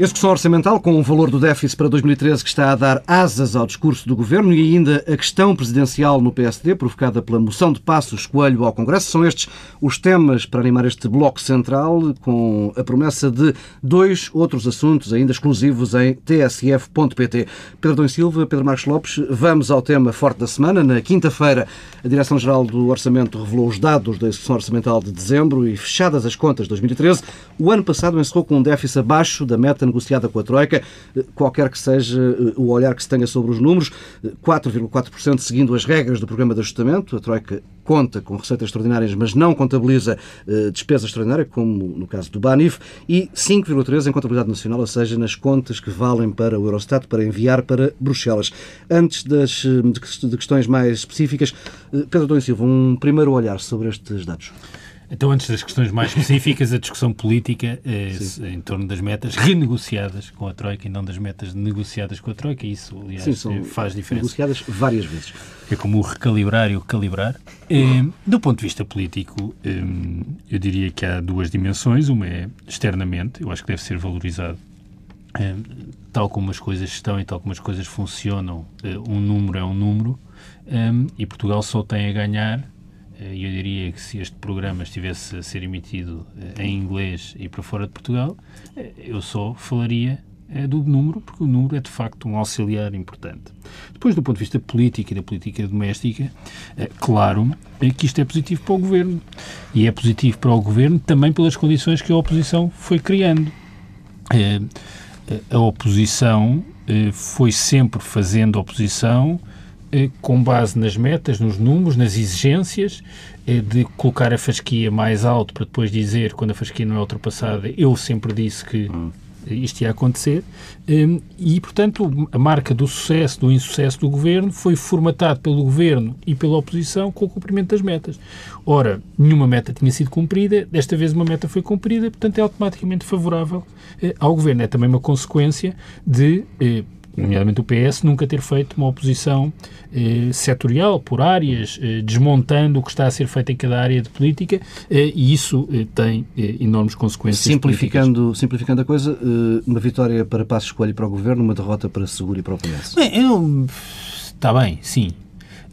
Execução orçamental com o valor do déficit para 2013 que está a dar asas ao discurso do Governo e ainda a questão presidencial no PSD, provocada pela moção de Passos Coelho ao Congresso. São estes os temas para animar este bloco central, com a promessa de dois outros assuntos ainda exclusivos em tsf.pt. Pedro Dom Silva, Pedro Marcos Lopes, vamos ao tema forte da semana. Na quinta-feira, a Direção-Geral do Orçamento revelou os dados da execução orçamental de dezembro e, fechadas as contas de 2013, o ano passado encerrou com um déficit abaixo da meta negociada com a Troika, eh, qualquer que seja eh, o olhar que se tenha sobre os números, 4,4% eh, seguindo as regras do programa de ajustamento. A Troika conta com receitas extraordinárias, mas não contabiliza despesa extraordinária, como no caso do BANIF, e 5,3% em contabilidade nacional, ou seja, nas contas que valem para o Eurostat para enviar para Bruxelas. Antes das, de questões mais específicas, Pedro Dom Silva, um primeiro olhar sobre estes dados. Então, antes das questões mais específicas, a discussão política eh, em torno das metas renegociadas com a Troika e não das metas negociadas com a Troika. Isso, aliás, Sim, faz diferença. negociadas várias vezes. É como o recalibrar e o calibrar. Eh, do ponto de vista político, eh, eu diria que há duas dimensões. Uma é externamente, eu acho que deve ser valorizado tal como as coisas estão e tal como as coisas funcionam, um número é um número, e Portugal só tem a ganhar eh, eu diria que se este programa estivesse a ser emitido eh, em inglês e para fora de Portugal, eh, eu só falaria do número, porque o número é de facto um auxiliar importante. Depois, do ponto de vista político e da política doméstica, claro que isto é positivo para o governo. E é positivo para o governo também pelas condições que a oposição foi criando. A oposição foi sempre fazendo oposição com base nas metas, nos números, nas exigências, eh, de colocar a fasquia mais alto para depois dizer, quando a fasquia não é ultrapassada, eu sempre disse que hum. isto ia acontecer. Hum, e, portanto, a marca do sucesso, do insucesso do governo foi formatado pelo governo e pela oposição com o cumprimento das metas. Ora, nenhuma meta tinha sido cumprida, desta vez uma meta foi cumprida, portanto é automaticamente favorável eh, ao governo. É também uma consequência de nomeadamente o PS, nunca ter feito uma oposição eh, setorial, por áreas, eh, desmontando o que está a ser feito em cada área de política, eh, e isso eh, tem eh, enormes consequências simplificando, simplificando a coisa, eh, uma vitória para Passos Coelho e para o Governo, uma derrota para Seguro e para o PS. Bem, eu... Está bem, sim.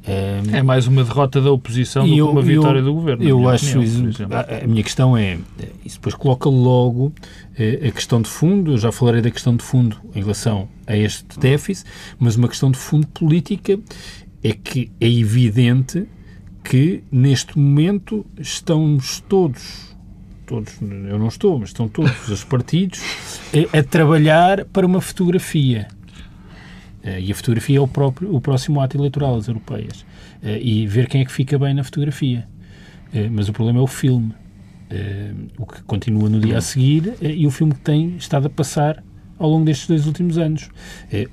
É mais uma derrota da oposição do que uma vitória eu, do governo. Eu acho. Opinião, a, a, minha questão é. Isso depois coloca logo a questão de fundo. Eu já falarei da questão de fundo em relação a este déficit, mas uma questão de fundo política é que é evidente que neste momento estamos todos, todos, eu não estou, mas estão todos os partidos a, a trabalhar para uma fotografia. Uh, e a fotografia é o, próprio, o próximo ato eleitoral, as europeias. Uh, e ver quem é que fica bem na fotografia. Uh, mas o problema é o filme. o que continua no dia a seguir e o filme que tem estado a passar ao longo destes dois últimos anos.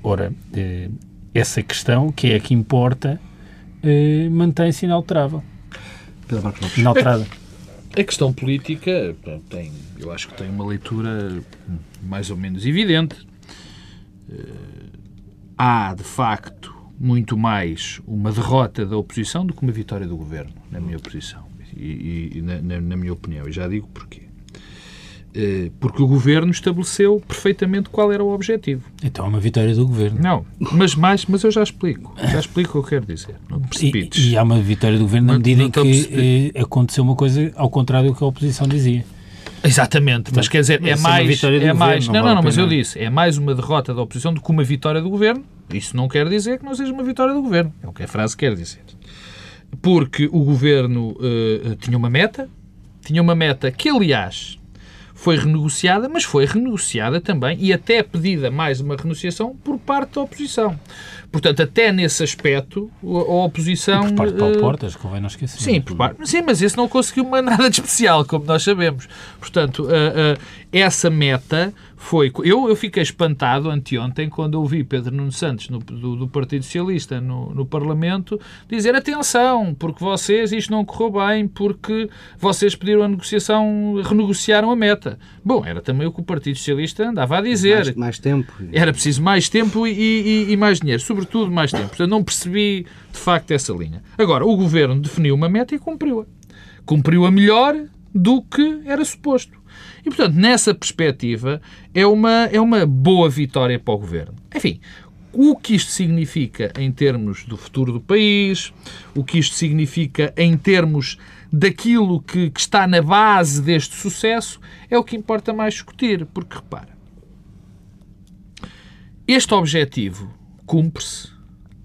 ora, essa questão, que é a que importa, mantém-se inalterável. Inalterada. A questão política tem, eu acho que tem uma leitura mais ou menos evidente. Há, de facto, muito mais uma derrota da oposição do que uma vitória do governo, na minha posição e, e na, na, minha opinião. E já digo porquê. Eh, porque o governo estabeleceu perfeitamente qual era o objetivo. Então é uma vitória do governo. Não, mas mais, mas eu já explico. Já explico o que eu quero dizer. Não e, e há uma vitória do governo na medida em que eh, aconteceu uma coisa ao contrário do que a oposição dizia. Exatamente, mas, quer dizer, é, é mais. É mais não, não, não, mas eu disse, é mais uma derrota da oposição do que uma vitória do governo. Isso não quer dizer que não seja uma vitória do governo. É o que a frase quer dizer. Porque o governo uh, tinha uma meta, tinha uma meta que, aliás, foi renegociada, mas foi renegociada também e até pedida mais uma renegociação por parte da oposição. Portanto, até nesse aspecto, a oposição. E por parte de Paulo eh, Portas, convém não esquecer. Sim, por parte, sim, mas esse não conseguiu nada de especial, como nós sabemos. Portanto, uh, uh, essa meta foi. Eu, eu fiquei espantado anteontem quando ouvi Pedro Nuno Santos, no, do, do, Partido Socialista, no, no Parlamento, dizer: atenção, porque vocês isto não correu bem, porque vocês pediram a negociação, renegociaram a meta. Bom, era também o que o Partido Socialista andava a dizer. Mais, mais tempo. Era preciso mais tempo e, e, e mais dinheiro, sobretudo mais tempo. Portanto, não percebi de facto essa linha. Agora, o governo definiu uma meta e cumpriu-a. Cumpriu-a melhor do que era suposto. E, portanto, nessa perspectiva, é uma, é uma boa vitória para o governo. Enfim, o que isto significa em termos do futuro do país, o que isto significa em termos daquilo que, que está na base deste sucesso, é o que importa mais discutir. Porque, repara, este objetivo cumpre-se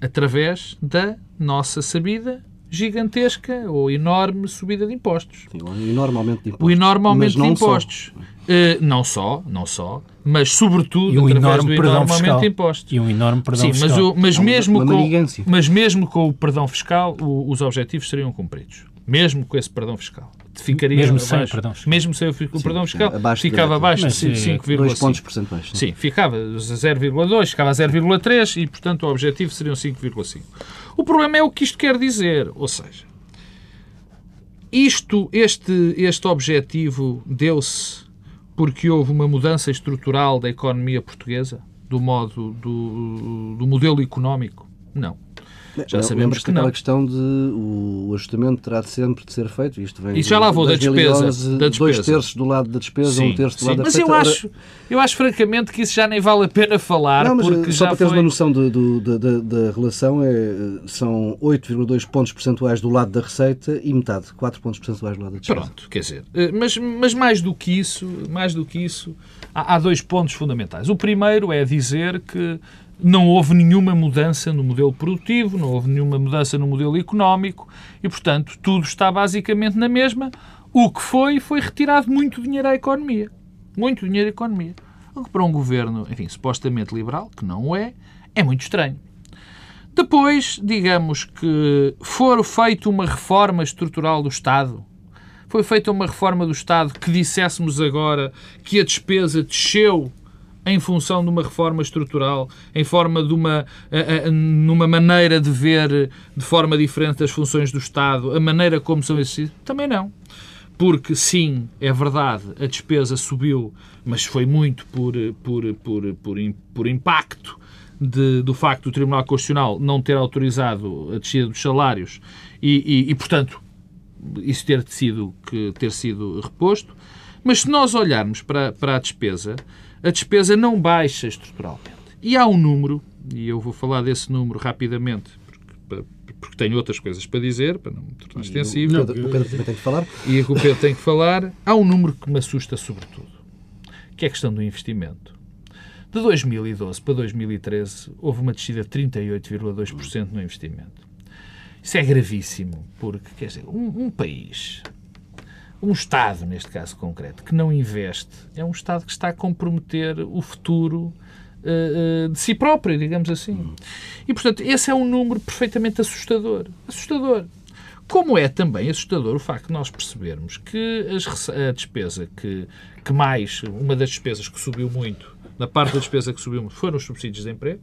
através da nossa sabida gigantesca ou enorme subida de impostos. Sim, o enorme aumento de impostos. O enorme aumento de impostos. Só. Uh, não só, não só, mas sobretudo e um através enorme do enorme fiscal. aumento de impostos. E um enorme perdão Sim, fiscal. Mas, o, mas, mesmo com, mas mesmo com o perdão fiscal, o, os objetivos seriam cumpridos. Mesmo com esse perdão fiscal. Ficaria mesmo abaixo, sem perdão fiscal. Mesmo sem o, Sim, perdão fiscal, abaixo ficava abaixo de 5,5. 2 pontos percentuais. Sim, ficava a 0,2, ficava a 0,3 e, portanto, o objetivo seriam 5,5. O problema é o que isto quer dizer. Ou seja, isto, este, este objetivo deu-se porque houve uma mudança estrutural da economia portuguesa, do modo do, do modelo económico? Não. Já sabemos que não. aquela questão de o ajustamento terá de sempre de ser feito. Isto vem e já lá vou da despesa, da despesa. Dois terços do lado da despesa, sim, um terço do sim, lado mas da Mas eu acho, eu acho francamente que isso já nem vale a pena falar. Não, mas porque só para teres foi... uma noção de, de, de, de, da relação, é, são 8,2 pontos percentuais do lado da receita e metade, 4 pontos percentuais do lado da despesa. Pronto, quer dizer, eh, mas, mas mais do que isso, mais do que isso, há, há dois pontos fundamentais. O primeiro é dizer que não houve nenhuma mudança no modelo produtivo, não houve nenhuma mudança no modelo económico e, portanto, tudo está basicamente na mesma. O que foi, foi retirado muito dinheiro à economia. Muito dinheiro à economia. O que para um governo, enfim, supostamente liberal, que não é, é muito estranho. Depois, digamos que for feita uma reforma estrutural do Estado, foi feita uma reforma do Estado que disséssemos agora que a despesa desceu em função de uma reforma estrutural, em forma de uma numa maneira de ver de forma diferente as funções do Estado, a maneira como são exercidas? Também não. Porque, sim, é verdade, a despesa subiu, mas foi muito por, por, por, por, por impacto de, do facto do Tribunal Constitucional não ter autorizado a descida dos salários e, e, e portanto, isso ter sido, que, ter sido reposto. Mas se nós olharmos para, para a despesa, a despesa não baixa estruturalmente. E há um número, e eu vou falar desse número rapidamente, porque, porque tenho outras coisas para dizer, para não me tornar extensivo. Não, o Pedro também tem que falar. E o Pedro tem que falar. Há um número que me assusta sobretudo, que é a questão do investimento. De 2012 para 2013 houve uma descida de 38,2% no investimento. Isso é gravíssimo, porque, quer dizer, um, um país um Estado, neste caso concreto, que não investe, é um Estado que está a comprometer o futuro uh, uh, de si próprio, digamos assim. E, portanto, esse é um número perfeitamente assustador. Assustador. Como é também assustador o facto de nós percebermos que as, a despesa que, que mais, uma das despesas que subiu muito, na parte da despesa que subiu muito, foram os subsídios de emprego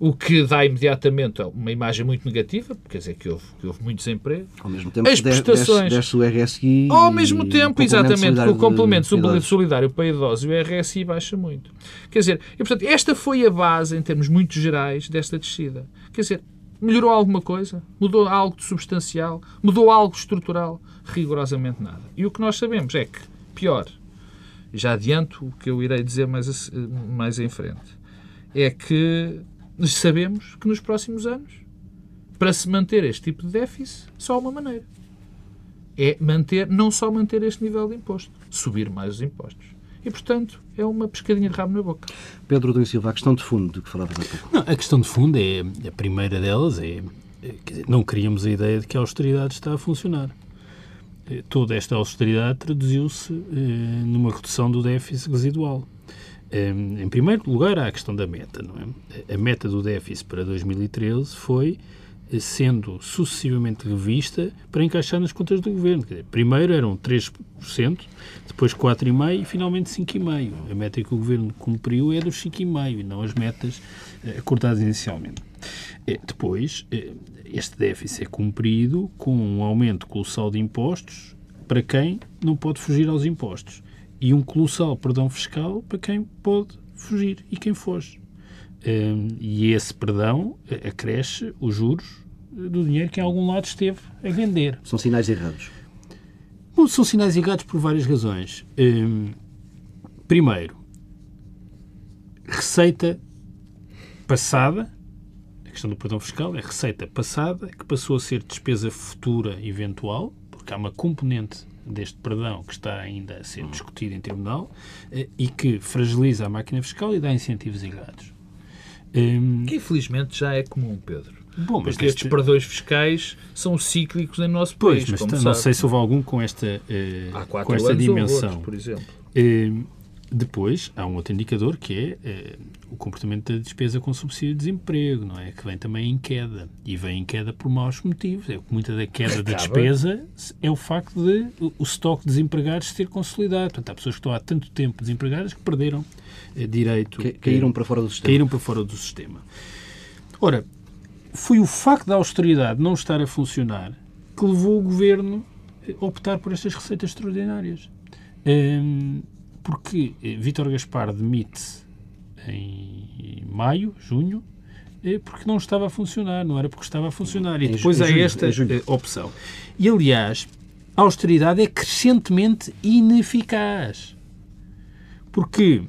o que dá imediatamente uma imagem muito negativa, quer dizer que houve, que houve muito desemprego. Ao mesmo tempo As prestações. Desce, o RSI. Ao mesmo tempo, exatamente, que o complemento solidário, solidário para idosos e o RSI baixa muito. Quer dizer, e, portanto, esta foi a base, em termos muito gerais, desta descida. Quer dizer, melhorou alguma coisa? Mudou algo de substancial? Mudou algo estrutural? Rigorosamente nada. E o que nós sabemos é que, pior, já adianto o que eu irei dizer mais, mais em frente, é que sabemos que nos próximos anos, para se manter este tipo de déficit, só há uma maneira. É manter, não só manter este nível de imposto, subir mais os impostos. E, portanto, é uma pescadinha de rabo na boca. Pedro Domingos Silva, a questão de fundo do que falavas há pouco. Não, a questão de fundo é, a primeira delas é, dizer, não queríamos a ideia de que a austeridade está a funcionar. Eh, toda esta austeridade traduziu-se eh, numa redução do déficit residual. Em primeiro lugar, há a questão da meta. É? A meta do déficit para 2013 foi eh, sendo sucessivamente revista para encaixar nas contas do governo. Dizer, primeiro eram 3%, depois 4,5% e finalmente 5,5%. A meta que o governo cumpriu é dos 5,5% e não as metas eh, acordadas inicialmente. Eh, depois, este déficit é cumprido com um aumento colossal de impostos para quem não pode fugir aos impostos e um colossal perdão fiscal para quem pode fugir e quem foge. Um, e esse perdão acresce os juros do dinheiro que em algum lado esteve a vender. São sinais errados. Bom, são sinais errados por várias razões. Um, primeiro, receita passada, a questão do perdão fiscal é receita passada que passou a ser despesa futura eventual, porque há uma componente deste perdão que está ainda a ser discutido em tribunal eh, e que fragiliza a máquina fiscal e dá incentivos errados. Um, que infelizmente já é comum, Pedro. Bom, Porque estes perdões fiscais são cíclicos em nosso país. Pois, mas não sei se houve algum com esta, uh, com esta dimensão. Outros, por exemplo. Uh, depois, há um outro indicador que é uh, o comportamento da despesa com subsídio de desemprego, não é? Que vem também em queda. E vem em queda por maus motivos. É, muita da queda da despesa é o facto de o, estoque de desempregados ser consolidado. Portanto, há pessoas que estão há tanto tempo desempregadas que perderam uh, direito. Que, caíram para fora do sistema. Caíram para fora do sistema. Ora, foi o facto da austeridade não estar a funcionar que levou o governo a optar por estas receitas extraordinárias. Um, porque eh, Vítor Gaspar demite em maio, junho, eh, porque não estava a funcionar, não era porque estava a funcionar. E depois há esta eh, opção. E, aliás, a austeridade é crescentemente ineficaz. Porque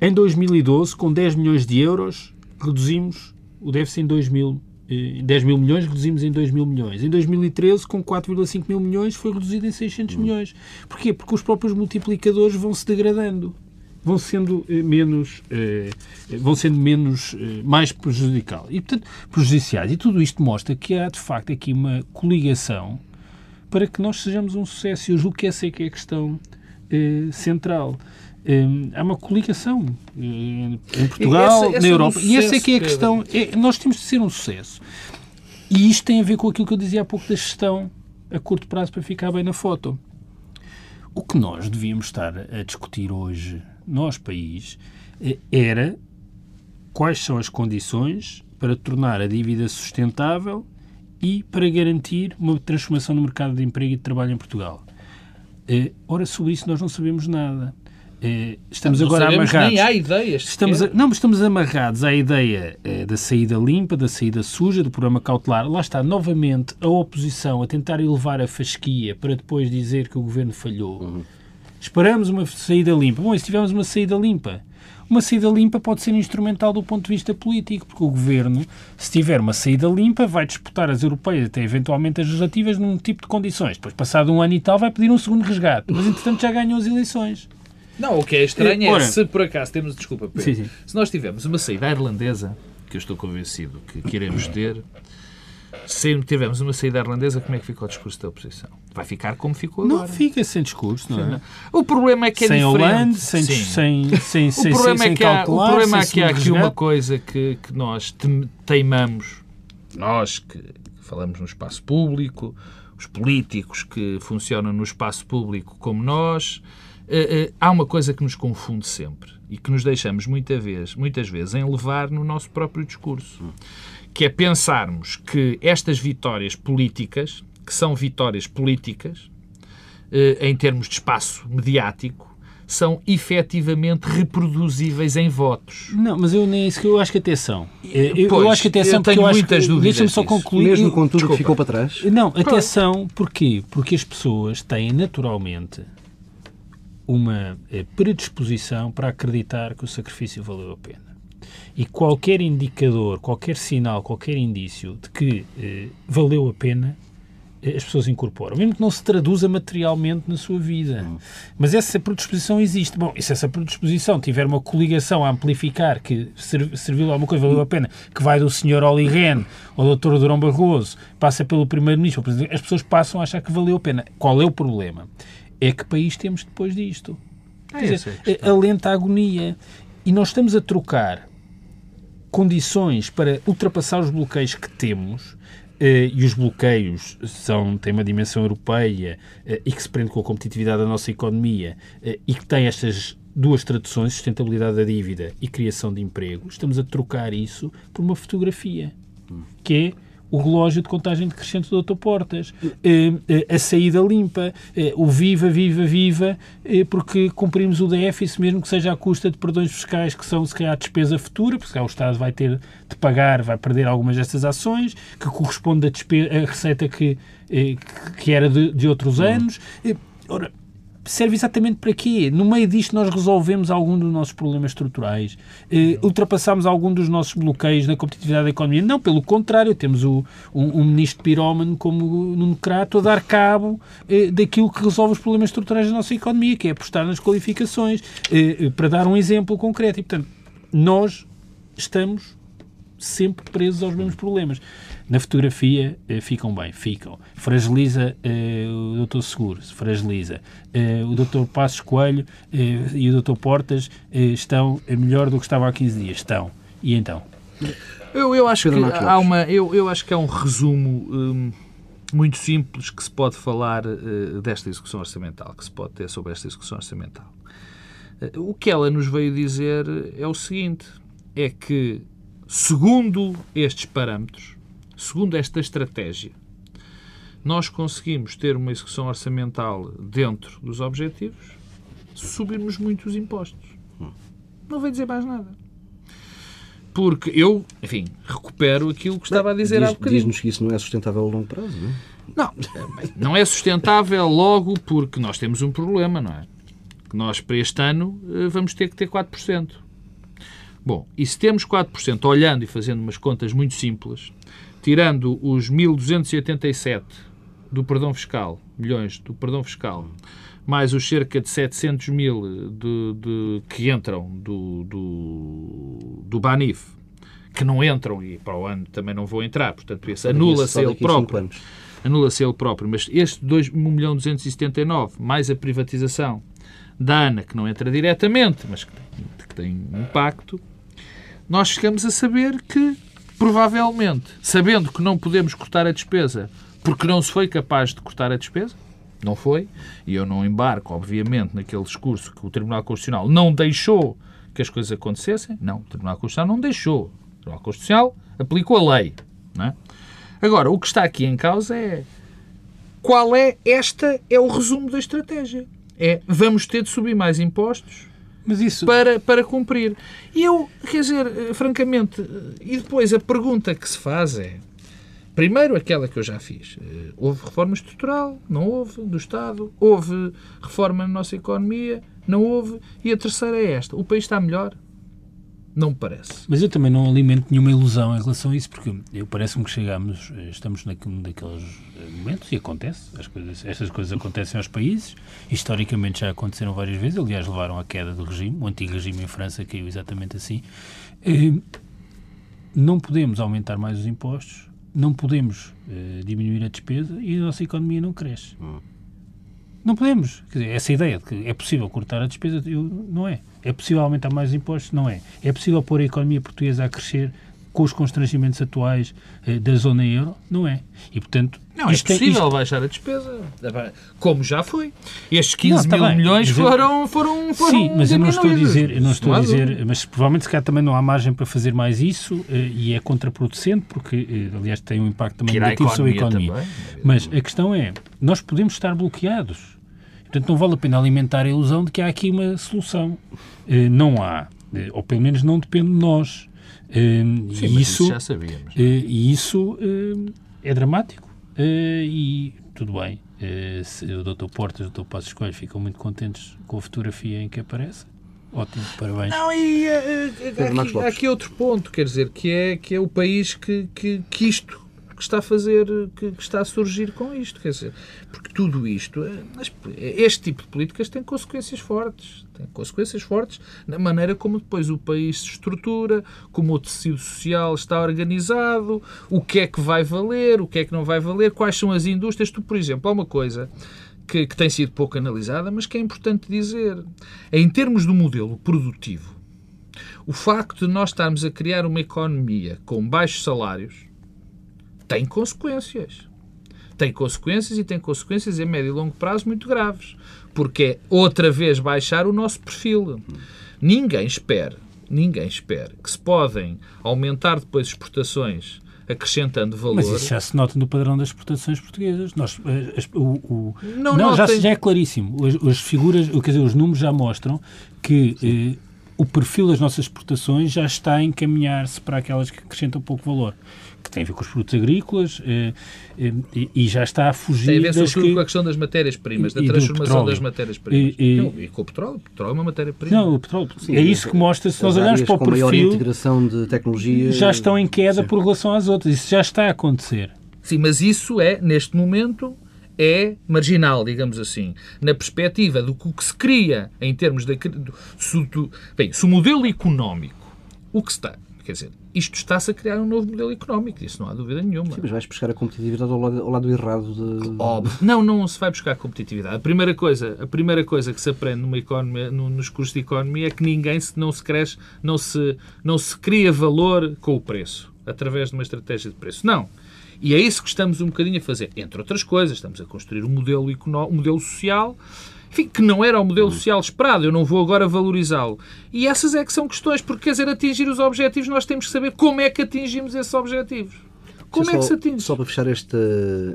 em 2012, com 10 milhões de euros, reduzimos o déficit em 2 mil 10 mil milhões, reduzimos em 2 mil milhões. Em 2013, com 4,5 mil milhões, foi reduzido em 600 milhões. Porquê? Porque os próprios multiplicadores vão se degradando, vão sendo eh, menos, eh, vão sendo menos, eh, mais prejudicial. E, portanto, prejudiciais. E tudo isto mostra que há, de facto, aqui uma coligação para que nós sejamos um sucesso. Eu julgo que essa é que é a questão central. Hum, há uma coligação em Portugal, essa, essa na Europa. É um e essa é que é a questão. É, nós temos de ser um sucesso. E isto tem a ver com aquilo que eu dizia há pouco da gestão a curto prazo para ficar bem na foto. O que nós devíamos estar a discutir hoje, nós, país, eh, era quais são as condições para tornar a dívida sustentável e para garantir uma transformação no mercado de emprego e de trabalho em Portugal. Eh, ora, sobre isso nós não sabemos nada. Eh, estamos não agora amarrados. Nem há ideias. Estamos a, não, mas estamos amarrados à ideia da saída limpa, da saída suja, do programa cautelar. Lá está novamente a oposição a tentar elevar a fasquia para depois dizer que o governo falhou. Uhum. Esperamos uma saída limpa. Bom, e se tivermos uma saída limpa? Uma saída limpa pode ser instrumental do ponto de vista político, porque o governo, se tiver uma saída limpa, vai disputar as europeias, até eventualmente as legislativas, num tipo de condições. Depois, passado um ano e tal, vai pedir um segundo resgate. Mas, entretanto, já ganhou as eleições. Não, o que é estranho é Ora, se por acaso temos, desculpa, Pedro, sim, sim. se nós tivermos uma saída irlandesa, que eu estou convencido que, queremos ter, se tivermos uma saída irlandesa, como é que fica o discurso da oposição? Vai ficar como ficou agora. Não fica sem discurso, não é? O problema é que é sem diferente. Hollande, sem, sem, sem, o problema é que há, O problema é que há aqui uma coisa que, que nós teimamos, nós que falamos no espaço público, os políticos que funcionam no espaço público como nós, uh, uh, há uma coisa que nos confunde sempre e que nos deixamos muita vez, muitas vezes em levar no nosso próprio discurso, que é pensarmos que estas vitórias políticas, que são vitórias políticas, uh, em termos de espaço mediático, são efetivamente reproduzíveis em votos. Não, mas eu nem isso que eu acho que atenção. Eu, pois, eu acho que atenção eu porque eu acho que, deixa-me só concluir. Mesmo com tudo que ficou para trás. Não, atenção, porquê? Porque as pessoas têm naturalmente uma eh, predisposição para acreditar que o sacrifício valeu a pena. E qualquer indicador, qualquer sinal, qualquer indício de que eh, valeu a pena, eh, as pessoas incorporam, mesmo que não se traduza materialmente na sua vida. Hum. Mas essa predisposição existe. Bom, e se essa predisposição tiver uma coligação a amplificar que serviu alguma coisa, valeu a pena, que vai do Sr. Oli Rehn ao Dr. Durão Barroso, passa pelo Primeiro-Ministro, as pessoas passam a achar que valeu a pena. Qual é o problema? é que país temos depois disto? Ah, Quer dizer, a lenta agonia. E nós estamos a trocar condições para ultrapassar os bloqueios que temos, eh, e os bloqueios são, têm uma dimensão europeia eh, e que se prende com a competitividade da nossa economia eh, e que tem estas duas traduções, sustentabilidade da dívida e criação de emprego, estamos a trocar isso por uma fotografia, que é o relógio de contagem decrescente do Dr. Portas, eh, eh, a saída limpa, eh, o viva, viva, viva, porque cumprimos o déficit, mesmo que seja à custa de perdões fiscais, que são, se calhar, despesa futura, porque o Estado vai ter de pagar, vai perder algumas destas ações, que corresponde à, receita que, que era de, de outros uhum. anos. Ora, serve exatamente para quê? No meio disto nós resolvemos algum dos nossos problemas estruturais, eh, ultrapassamos algum dos nossos bloqueios na competitividade da economia. Não, pelo contrário, temos o, um, um ministro pirómano como Nuno Crato a dar cabo eh, daquilo que resolve os problemas estruturais da nossa economia, que é apostar nas qualificações, eh, eh para dar um exemplo concreto. E, portanto, nós estamos sempre presos aos mesmos problemas. Na fotografia eh, ficam bem, ficam. Fragiliza eh, o doutor Seguro, se fragiliza. Eh, o doutor Passos Coelho eh, e o doutor Portas eh, estão melhor do que estavam há 15 dias. Estão. E então? Eu, eu acho que há uma, eu, eu acho que há um resumo hum, muito simples que se pode falar uh, desta execução orçamental, que se pode ter sobre esta execução orçamental. Uh, o que ela nos veio dizer é o seguinte: é que, segundo estes parâmetros, segundo esta estratégia, nós conseguimos ter uma execução orçamental dentro dos objetivos se subirmos muito os impostos. Não veio dizer mais nada. Porque eu, enfim, recupero aquilo que estava a dizer Diz, há bocadinho. Diz-nos que isso não é sustentável a longo prazo, não é? Não, não é sustentável logo porque nós temos um problema, não é? Que nós, para este ano, eh, vamos ter que ter 4%. Bom, e se temos 4%, olhando e fazendo umas contas muito simples, tirando os 1.287 do perdão fiscal, milhões do perdão fiscal, mais os cerca de 700 mil de, de que entram do, do, do BANIF, que não entram e para o ano também não vão entrar, portanto, anula-se ele próprio. Anula-se ele próprio, mas este 2, 1 milhão 279, mais a privatização da ANA, que não entra diretamente, mas que tem, que tem impacto, nós chegamos a saber que provavelmente, sabendo que não podemos cortar a despesa porque não se foi capaz de cortar a despesa, não foi, e eu não embarco, obviamente, naquele discurso que o Tribunal Constitucional não deixou que as coisas acontecessem. Não, o Tribunal Constitucional não deixou. O Tribunal Constitucional aplicou a lei. É? Agora, o que está aqui em causa é qual é esta é o resumo da estratégia. É vamos ter de subir mais impostos mas isso... para, para cumprir. E eu, quer dizer, eh, francamente, eh, e depois a pergunta que se faz é, primeiro aquela que eu já fiz, eh, houve reforma estrutural? Não houve, do Estado? Houve reforma na nossa economia? Não houve. E a terceira é esta, o país está melhor? Não me parece. Mas eu também não alimento nenhuma ilusão em relação a isso, porque eu parece-me que chegamos, estamos naquele, daqueles momentos e acontece, as coisas, estas coisas acontecem aos países, historicamente já aconteceram várias vezes, aliás levaram à queda do regime, o antigo regime em França caiu exatamente assim. Eh, não podemos aumentar mais os impostos, não podemos eh, diminuir a despesa e a nossa economia não cresce. Hum. Não podemos. Quer dizer, essa ideia de que é possível cortar a despesa, eu, não é. É possível aumentar mais impostos? Não é. É possível pôr a economia portuguesa a crescer com os constrangimentos atuais eh, da zona euro? Não é. E, portanto, não, é possível isto... baixar a despesa, como já foi. Estes 15 não, tá mil bem, milhões foram, foram, foram Sim, mas eu não estou a dizer, eu não estou a dizer, mas provavelmente se calhar também não há margem para fazer mais isso eh, e é contraproducente, porque, eh, aliás, tem um impacto também negativo sobre a economia. Também. Mas a questão é, nós podemos estar bloqueados Portanto, não vale a pena alimentar a ilusão de que há aqui uma solução. Eh, não há. Eh, ou pelo menos não depende de nós. Eh, Sim, e isso, já sabíamos. E isso é dramático. E tudo bem. Se o Dr. Portas e o Dr. Passos Coelho ficam muito contentes com a fotografia em que aparece. Ótimo, parabéns. Não, e uh, aqui, há aqui outro ponto, quer dizer, que é, que é o país que, que, que isto que está a fazer, que, que, está a surgir com isto. Quer dizer, porque tudo isto, é, este tipo de políticas tem consequências fortes. Tem consequências fortes na maneira como depois o país se estrutura, como o tecido social está organizado, o que é que vai valer, o que é que não vai valer, quais são as indústrias. Tu, por exemplo, há uma coisa que, que tem sido pouco analisada, mas que é importante dizer. Em termos do modelo produtivo, o facto de nós estarmos a criar uma economia com baixos salários tem consequências. Tem consequências e tem consequências em médio e longo prazo muito graves. Porque é outra vez baixar o nosso perfil. Ninguém espera, ninguém espera que se podem aumentar depois exportações acrescentando valor. Mas isso já se nota no padrão das exportações portuguesas. Nós, eh, as, o, o, não, não já, já, é claríssimo. As, as, figuras, quer dizer, os números já mostram que o perfil das nossas exportações já está a encaminhar-se para aquelas que acrescentam pouco valor que tem a ver com os produtos agrícolas eh, eh, e já está a fugir. Tem a ver sobretudo que... com a questão das matérias-primas, da transformação das matérias-primas. E, e... e, com o petróleo. O petróleo é uma matéria-prima. Não, o petróleo. Sim, é isso que mostra, se nós olharmos para o perfil. maior integração de tecnologia. Já estão em queda sim. por relação às outras. Isso já está a acontecer. Sim, mas isso é, neste momento, é marginal, digamos assim, na perspectiva do que se cria em termos de. Se, bem, se o modelo económico, o que está, quer dizer, isto está-se a criar um novo modelo económico, isso não há dúvida nenhuma. Sim, mas vais buscar a competitividade ao lado, ao lado errado de... Óbvio. Não, não se vai buscar a competitividade. A primeira coisa, a primeira coisa que se aprende numa economia, nos cursos de economia é que ninguém se, não se cresce, não se, não se cria valor com o preço, através de uma estratégia de preço. Não. E é isso que estamos um bocadinho a fazer. Entre outras coisas, estamos a construir um modelo, um modelo social enfim, que não era o modelo social esperado, eu não vou agora valorizá-lo. E essas é que são questões, porque quer dizer, atingir os objetivos, nós temos que saber como é que atingimos esses objetivos. Como é que se atinge? Só para fechar este,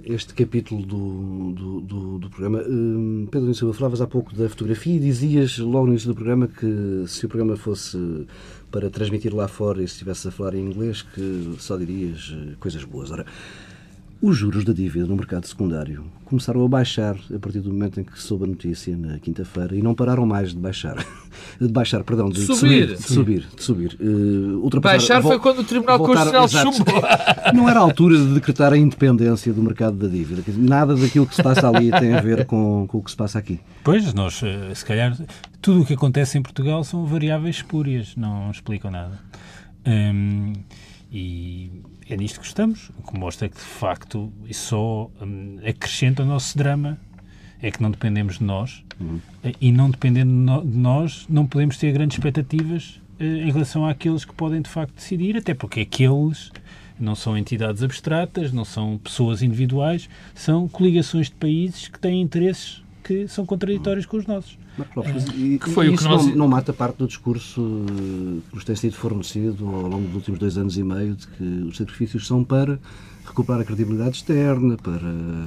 este capítulo do, do, do, do programa, um, Pedro Silva, falavas há pouco da fotografia e dizias logo no início do programa que se o programa fosse para transmitir lá fora e se estivesse a falar em inglês, que só dirias eh, coisas boas. Ora, os juros da dívida no mercado secundário começaram a baixar a partir do momento em que soube a notícia na quinta-feira e não pararam mais de baixar. De baixar, perdão, de, subir. De subir, de subir. Uh, baixar foi quando o Tribunal Constitucional chumbou. Não era a altura de decretar a independência do mercado da dívida. Nada daquilo que se passa ali tem a ver com, com o que se passa aqui. Pois, nós, eh, se calhar, tudo o que acontece em Portugal são variáveis espúrias, não explicam nada. Hum, e é nisto que estamos, o que mostra que, de facto, isso só hum, acrescenta o nosso drama. É que não dependemos de nós uhum. e, não dependendo de nós, não podemos ter grandes expectativas uh, em relação àqueles que podem, de facto, decidir, até porque aqueles não são entidades abstratas, não são pessoas individuais, são coligações de países que têm interesses que são contraditórios com os nossos. E, que foi e o que nós... não, não, mata parte do discurso que nos tem sido fornecido ao longo dos últimos dois anos e meio de que os sacrifícios são para recuperar a credibilidade externa, para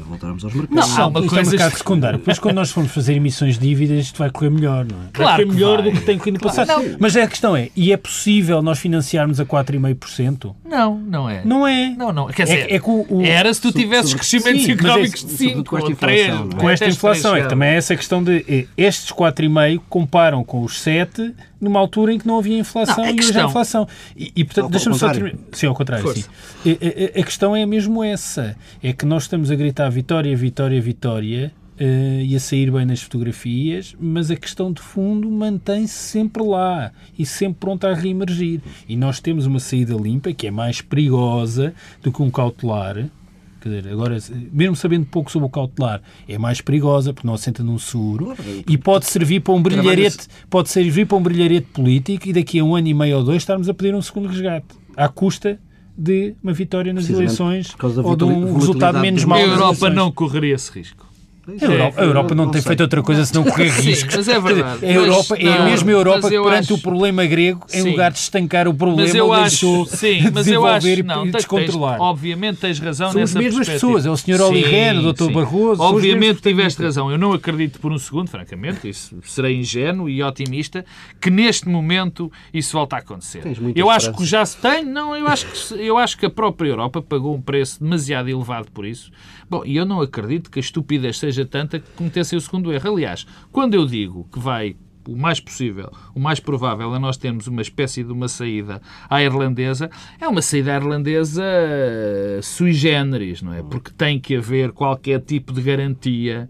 voltarmos aos mercados. Não, há uma coisa... é um mercado secundário. Depois, quando nós formos fazer emissões de dívidas, isto vai correr melhor, não é? Claro vai correr melhor vai. do que tem que ir no passado. Claro, Mas a questão é, e é possível nós financiarmos a 4,5%? Não, não é. Não é. Não, não. Quer é dizer, é, é o, o, era se tu tivesses crescimentos sim, económicos de 5 com esta inflação. É? Com esta inflação, é que também é essa questão de estes 4,5 comparam com os 7 numa altura em que não havia inflação não, e hoje há inflação. E, e portanto, deixa-me só terminar. Sim, ao contrário, Força. sim. A, a, a, questão é mesmo essa. É que nós estamos a gritar vitória, vitória, vitória uh, e a sair bem nas fotografias, mas a questão de fundo mantém-se sempre lá e sempre pronta a reemergir. E nós temos uma saída limpa que é mais perigosa do que um cautelar, Quer dizer, agora, mesmo sabendo pouco sobre o cautelar, é mais perigosa porque não assenta num seguro e pode servir para um brilharete, pode servir para um brilharete político e daqui a um ano e meio ou dois estarmos a pedir um segundo resgate à custa de uma vitória nas eleições ou de um resultado menos mau. A Europa não correria esse risco. A Europa, a Europa não, não tem sei. feito outra coisa senão correr riscos. mas é verdade. A Europa, mas, é a mesma Europa que perante acho... o problema grego, em sim. lugar de estancar o problema, mas eu acho, sim, mas eu acho, não, e descontrolar. Tens, obviamente tens razão São nessa as mesmas pessoas, é o Sr. Olivero, o Dr. Barroso. Obviamente tiveste razão. Eu não acredito por um segundo, francamente, isso serei ingênuo e otimista, que neste momento isso volta a acontecer. Eu acho que já se tem, não, eu acho, que, eu acho que a própria Europa pagou um preço demasiado elevado por isso. Bom, e eu não acredito que a estupidez seja tanta que cometessem o segundo erro. Aliás, quando eu digo que vai o mais possível, o mais provável é nós termos uma espécie de uma saída à irlandesa, é uma saída à irlandesa sui generis, não é? Porque tem que haver qualquer tipo de garantia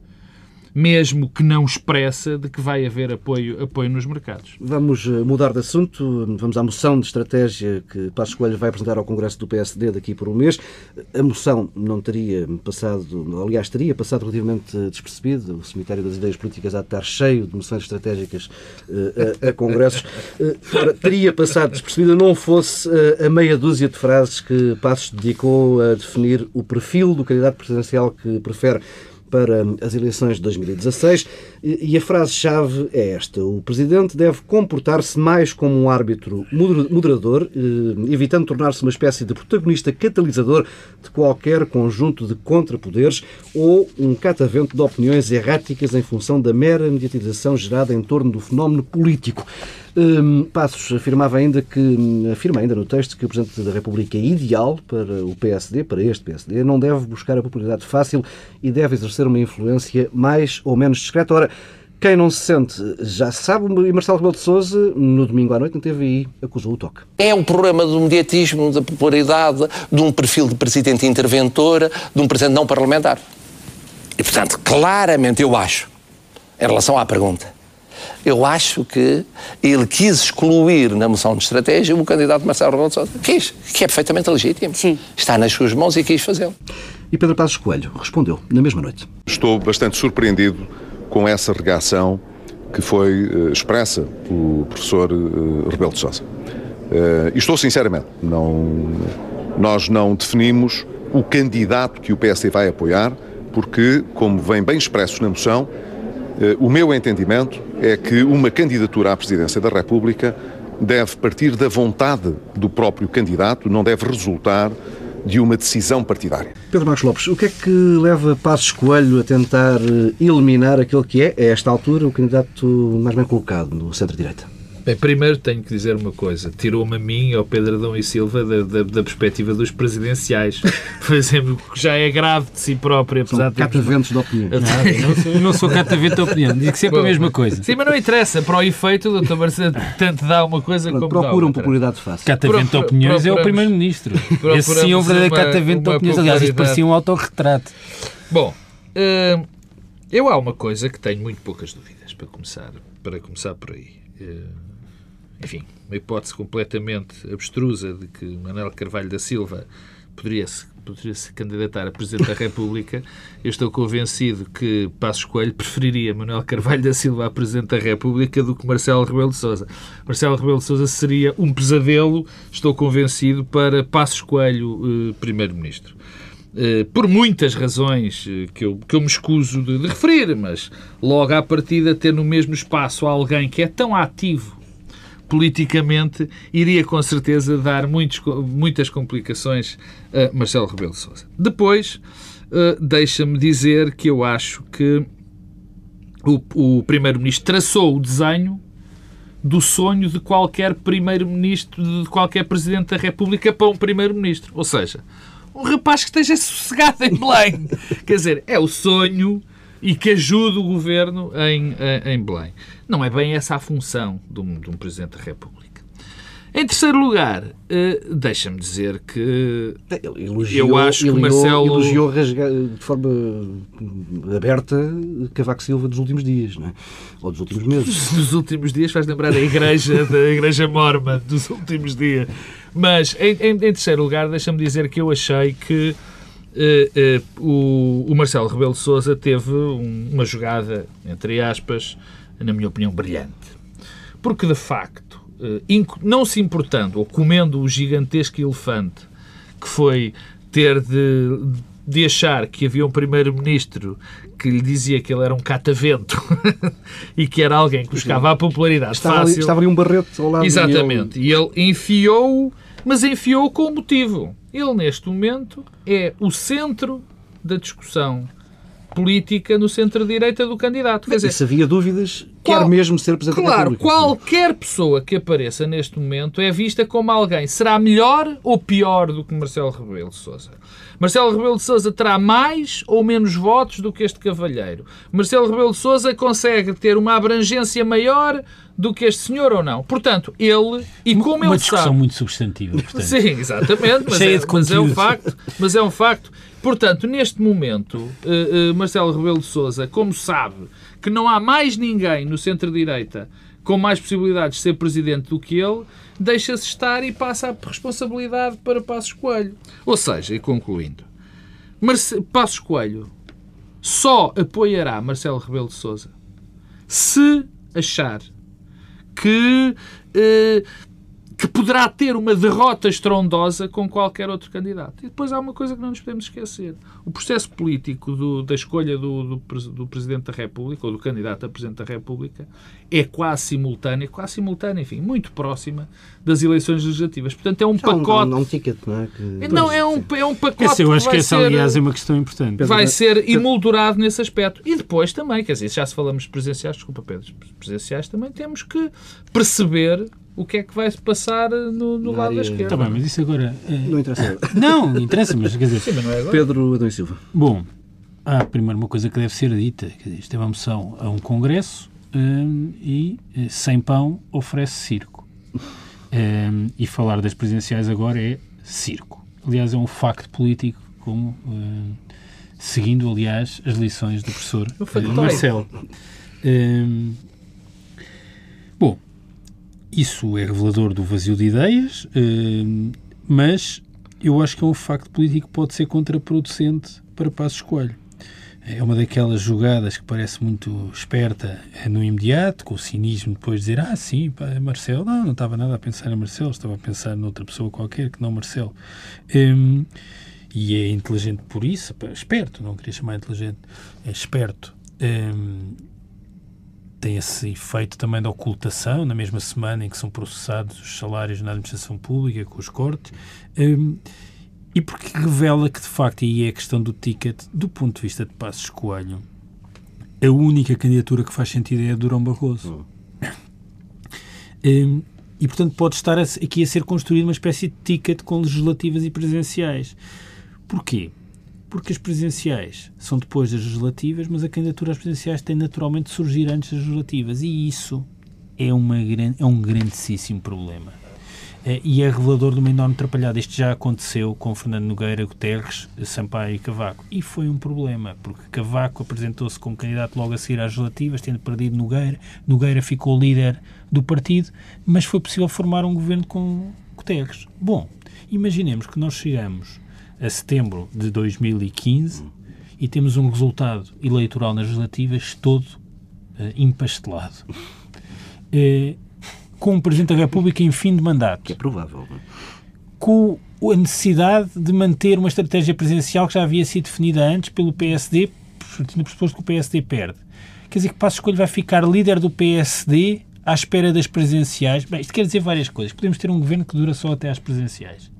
mesmo que não expressa, de que vai haver apoio, apoio nos mercados. Vamos eh, mudar de assunto, vamos à moção de estratégia que Passos Coelho vai apresentar ao Congresso do PSD daqui por um mês. A moção não teria passado, aliás, teria passado relativamente despercebida. O cemitério das ideias políticas há de estar cheio de moções estratégicas uh, a, a, congressos. Uh, teria passado despercebida não fosse a meia dúzia de frases que Passos dedicou a definir o perfil do candidato presidencial que prefere para as eleições de 2016 e a frase-chave é esta: o Presidente deve comportar-se mais como um árbitro moderador, eh, evitando tornar-se uma espécie de protagonista catalisador de qualquer conjunto de contrapoderes ou um catavento de opiniões erráticas em função da mera mediatização gerada em torno do fenómeno político. Um, Passos afirmava ainda que, afirma ainda no texto que o Presidente da República é ideal para o PSD, para este PSD, não deve buscar a popularidade fácil e deve exercer uma influência mais ou menos discreta. Ora, quem não se sente já sabe, e Marcelo Rebelo de Sousa, no domingo à noite, na TVI, acusou o toque. É um problema do mediatismo, da popularidade, de um perfil de presidente interventor, de um presidente não parlamentar. E, portanto, claramente eu acho, em relação à pergunta, eu acho que ele quis excluir na moção de estratégia o candidato Marcelo Rebelo de Sousa. Quis, que é perfeitamente legítimo. Sim. Está nas suas mãos e quis fazê-lo. E Pedro Passos Coelho respondeu na mesma noite. Estou bastante surpreendido com essa regação que foi uh, expressa pelo professor uh, Rebelo de Sousa. Uh, e estou sinceramente, não, nós não definimos o candidato que o PSD vai apoiar, porque, como vem bem expresso na moção, o meu entendimento é que uma candidatura à presidência da República deve partir da vontade do próprio candidato, não deve resultar de uma decisão partidária. Pedro Marcos Lopes, o que é que leva Passos Coelho a tentar eh, eliminar aquele que é, a esta altura, o candidato mais bem colocado no centro-direita? Bem, primeiro tenho que dizer uma coisa. Tirou-me a mim, ao Pedro Adão e Silva, da, da, da perspectiva dos presidenciais. Por exemplo, que já é grave de si próprio, apesar São de... cataventos de opinião. Não, eu, não sou, não sou catavento de opinião. Digo sempre Bom, a mesma coisa. Sim, mas não interessa. Para o efeito, o Dr. Marcelo tanto dá uma coisa Pronto, como Procuram popularidade fácil. Catavento de opiniões é o Primeiro-Ministro. Esse sim é um verdadeiro catavento de opiniões. Aliás, isto parecia um autorretrato. Bom, uh, eu há uma coisa que tenho muito poucas dúvidas, para começar, para começar por aí. Uh, enfim, uma hipótese completamente abstrusa de que Manuel Carvalho da Silva poderia se, poderia se candidatar a Presidente da República, eu estou convencido que Passos Coelho preferiria Manuel Carvalho da Silva a Presidente da República do que Marcelo Rebelo de Sousa. Marcelo Rebelo de Sousa seria um pesadelo, estou convencido, para Passos Coelho, eh, Primeiro-Ministro. Eh, por muitas razões eh, que eu, que eu me escuso de, de referir, mas logo à partida ter no mesmo espaço alguém que é tão ativo politicamente iria com certeza dar muitos, muitas complicações a Marcelo Rebelo de Sousa. Depois, uh, deixa-me dizer que eu acho que o, o Primeiro-Ministro traçou o desenho do sonho de qualquer Primeiro-Ministro, de qualquer Presidente da República para um Primeiro-Ministro. Ou seja, um rapaz que esteja sossegado em Belém. Quer dizer, é o sonho e que ajude o governo em, em Belém. Não é bem essa a função de um, de um Presidente da República. Em terceiro lugar, uh, deixa-me dizer que elogiou, eu acho que Marcelo... Elogiou de forma aberta Cavaco Silva dos últimos dias, não é? Ou dos últimos meses. Dos últimos dias faz lembrar a igreja da igreja morma dos últimos dias. Mas, em, em, em terceiro lugar, deixa-me dizer que eu achei que o, o, Marcelo Rebelo de Sousa teve um, uma jogada, entre aspas, na minha opinião, brilhante. Porque, de facto, uh, não se importando ou comendo o gigantesco elefante que foi ter de, de achar que havia um primeiro-ministro que lhe dizia que ele era um catavento e que era alguém que buscava a popularidade estava fácil. Ali, estava ali um barreto ao lado Exatamente. E ele, e ele enfiou, mas enfiou com motivo. Ele, neste momento, é o centro da discussão política no centro-direita do candidato. Quer dizer, se havia dúvidas, qual, quer mesmo ser Presidente claro, da República. Claro, qualquer pessoa que apareça neste momento é vista como alguém. Será melhor ou pior do que Marcelo Rebelo de Sousa? Marcelo Rebelo de Sousa terá mais ou menos votos do que este cavalheiro? Marcelo Rebelo de Sousa consegue ter uma abrangência maior do que este senhor ou não? Portanto, ele, e como uma ele discussão sabe... muito substantiva, portanto. Sim, exatamente, mas, é, mas é um facto. Mas é um facto. Portanto, neste momento, uh, uh, Marcelo Rebelo de Sousa, como sabe que não há mais ninguém no centro-direita com mais possibilidades de ser presidente do que ele, deixa-se estar e passa a responsabilidade para Passos Coelho. Ou seja, e concluindo, Marce Passos Coelho só apoiará Marcelo Rebelo de Sousa se achar que, eh, que poderá ter uma derrota estrondosa com qualquer outro candidato. E depois há uma coisa que não nos podemos esquecer. O processo político do, da escolha do, do, do, Presidente da República, ou do candidato a Presidente da República, é quase simultânea, quase simultânea, enfim, muito próxima das eleições legislativas. Portanto, é um Já pacote... Não, um, um ticket, não é? Que... Não, é um, é um pacote Esse, eu acho que, essa, ser, aliás, é uma questão importante. Vai ser emoldurado nesse aspecto. E depois também, quer dizer, já se falamos de presenciais, desculpa Pedro, presenciais também temos que perceber o que é que vai se passar no, no lado da esquerda. Está bem, mas isso agora. É... Não interessa. Não, interessa, mas quer dizer. Sim, mas não é agora. Pedro Adão Silva. Bom, há primeiro uma coisa que deve ser dita: quer dizer, isto é uma moção a um congresso hum, e eh, sem pão oferece circo. Hum, e falar das presidenciais agora é circo. Aliás, é um facto político, como. Hum, seguindo, aliás, as lições do professor Marcelo. Hum, bom, isso é revelador do vazio de ideias, hum, mas eu acho que é um facto político que pode ser contraproducente para Passos Coelho. É uma daquelas jogadas que parece muito esperta no imediato, com o cinismo depois de dizer ah, sim, pá, é Marcelo. Não, não estava nada a pensar em Marcelo, estava a pensar noutra pessoa qualquer que não Marcelo. Um, e é inteligente por isso, esperto, não queria chamar inteligente, é esperto. Um, tem esse efeito também da ocultação, na mesma semana em que são processados os salários na administração pública, com os cortes, um, e porque revela que, de facto, e é a questão do ticket, do ponto de vista de Passos Coelho, a única candidatura que faz sentido é a Durão Barroso. Um, e, portanto, pode estar aqui a ser construída uma espécie de ticket com legislativas e presidenciais. Porquê? Porque as presidenciais são depois das legislativas, mas a candidatura às presidenciais tem naturalmente de surgir antes das legislativas. E isso é, uma, é um grandíssimo problema. É, e é revelador de uma enorme atrapalhada. Isto já aconteceu com Fernando Nogueira, Guterres, Sampaio e Cavaco. E foi um problema, porque Cavaco apresentou-se como candidato logo a seguir às legislativas, tendo perdido Nogueira. Nogueira ficou líder do partido, mas foi possível formar um governo com Guterres. Bom, imaginemos que nós chegamos a setembro de 2015 e temos um resultado eleitoral nas legislativas todo uh, empastelado. Uh, com o Presidente da República em fim de mandato. Que é provável. É? Com a necessidade de manter uma estratégia presidencial que já havia sido definida antes pelo PSD, no pressuposto que o PSD perde. Quer dizer que Passos Coelho vai ficar líder do PSD à espera das presidenciais. Bem, isto quer dizer várias coisas. Podemos ter um governo que dura só até às presidenciais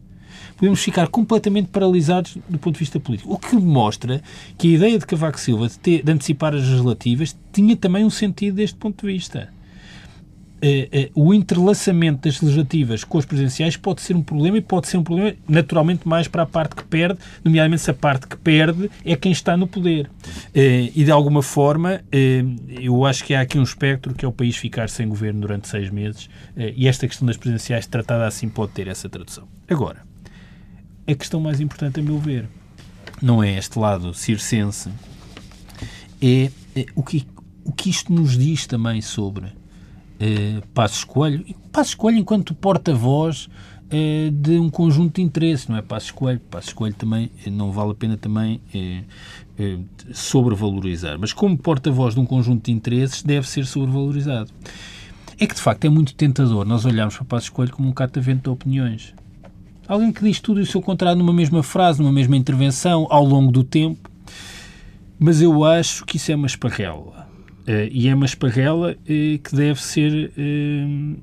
podemos ficar completamente paralisados do ponto de vista político. O que mostra que a ideia de Cavaco Silva de, ter, de antecipar as legislativas tinha também um sentido deste ponto de vista. Uh, uh, o entrelaçamento das legislativas com as presidenciais pode ser um problema e pode ser um problema naturalmente mais para a parte que perde, nomeadamente se a parte que perde é quem está no poder. Uh, e de alguma forma, eu acho que há aqui um espectro que é o país ficar sem governo durante seis meses e esta questão das presidenciais tratada assim pode ter essa tradução. Agora, a questão mais importante, a meu ver, não é este lado circense, é, é o, que, o que isto nos diz também sobre uh, Passos Coelho. Passos Coelho enquanto porta-voz uh, de um conjunto de interesses, não é Passos Coelho. Passos Coelho também uh, não vale a pena também uh, sobrevalorizar, mas como porta-voz de um conjunto de interesses deve ser sobrevalorizado. É que, de facto, é muito tentador nós olharmos para Passos Coelho como um catavento de opiniões. Alguém que diz tudo e o seu contrário numa mesma frase, numa mesma intervenção, ao longo do tempo. Mas eu acho que isso é uma esparrela. Uh, e é uma esparrela uh, que deve ser uh,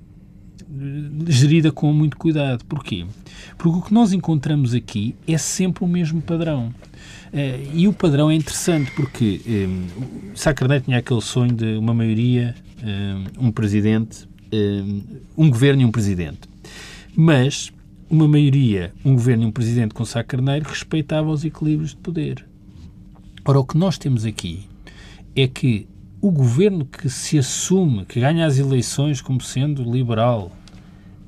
gerida com muito cuidado. Porquê? Porque o que nós encontramos aqui é sempre o mesmo padrão. e o padrão é interessante porque um, Sá Carneiro tinha aquele sonho de uma maioria, um, um presidente, um, um governo e um presidente. Mas uma maioria, um governo e um presidente com Sá Carneiro respeitava os equilíbrios de poder. Ora, o que nós temos aqui é que o governo que se assume, que ganha as eleições como sendo liberal,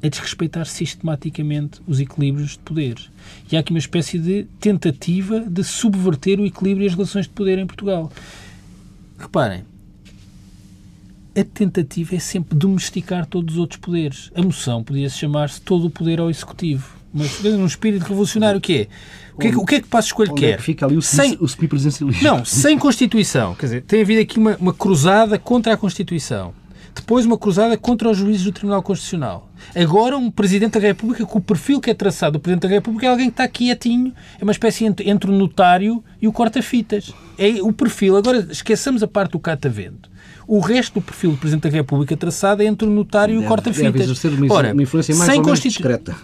é desrespeitar sistematicamente os equilíbrios de poder. E há aqui uma espécie de tentativa de subverter o equilíbrio e as relações de poder em Portugal. Reparem, a tentativa é sempre domesticar todos os outros poderes. A moção podia-se chamar-se todo o poder ao Executivo. Mas num espírito revolucionário, o que é? O que é que, o que, é que Passo Escolho quer? É que fica ali o, sem, o semipresidencialismo. Não, sem Constituição. Quer dizer, tem havido aqui uma, uma cruzada contra a Constituição. Depois uma cruzada contra os juízes do Tribunal Constitucional. Agora um Presidente da República, com o perfil que é traçado do Presidente da República, é alguém que está quietinho, é uma espécie entre, entre o notário e o corta-fitas. É o perfil. Agora, esqueçamos a parte do catavento. O resto do perfil do Presidente da República traçado é entre o notário deve, e o corta-fitas. Deve exercer uma, Ora, uma influência mais ou menos discreta.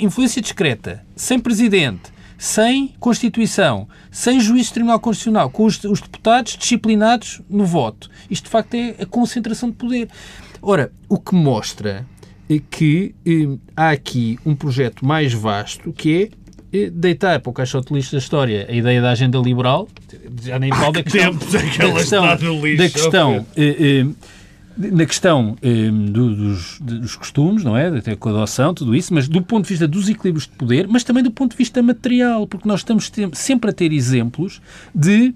Influência discreta, sem Presidente, sem Constituição, sem juízo do Tribunal Constitucional, com os, os, deputados disciplinados no voto. Isto, de facto, é a concentração de poder. Ora, o que mostra é que eh, há aqui um projeto mais vasto que é deitar para o caixote lixo da história. A ideia da agenda liberal, já nem falo da questão, da questão, da questão eh, na questão do, dos, dos, costumes, não é? Até com a adoção, tudo isso, mas do ponto de vista dos equilíbrios de poder, mas também do ponto de vista material, porque nós estamos sempre a ter exemplos de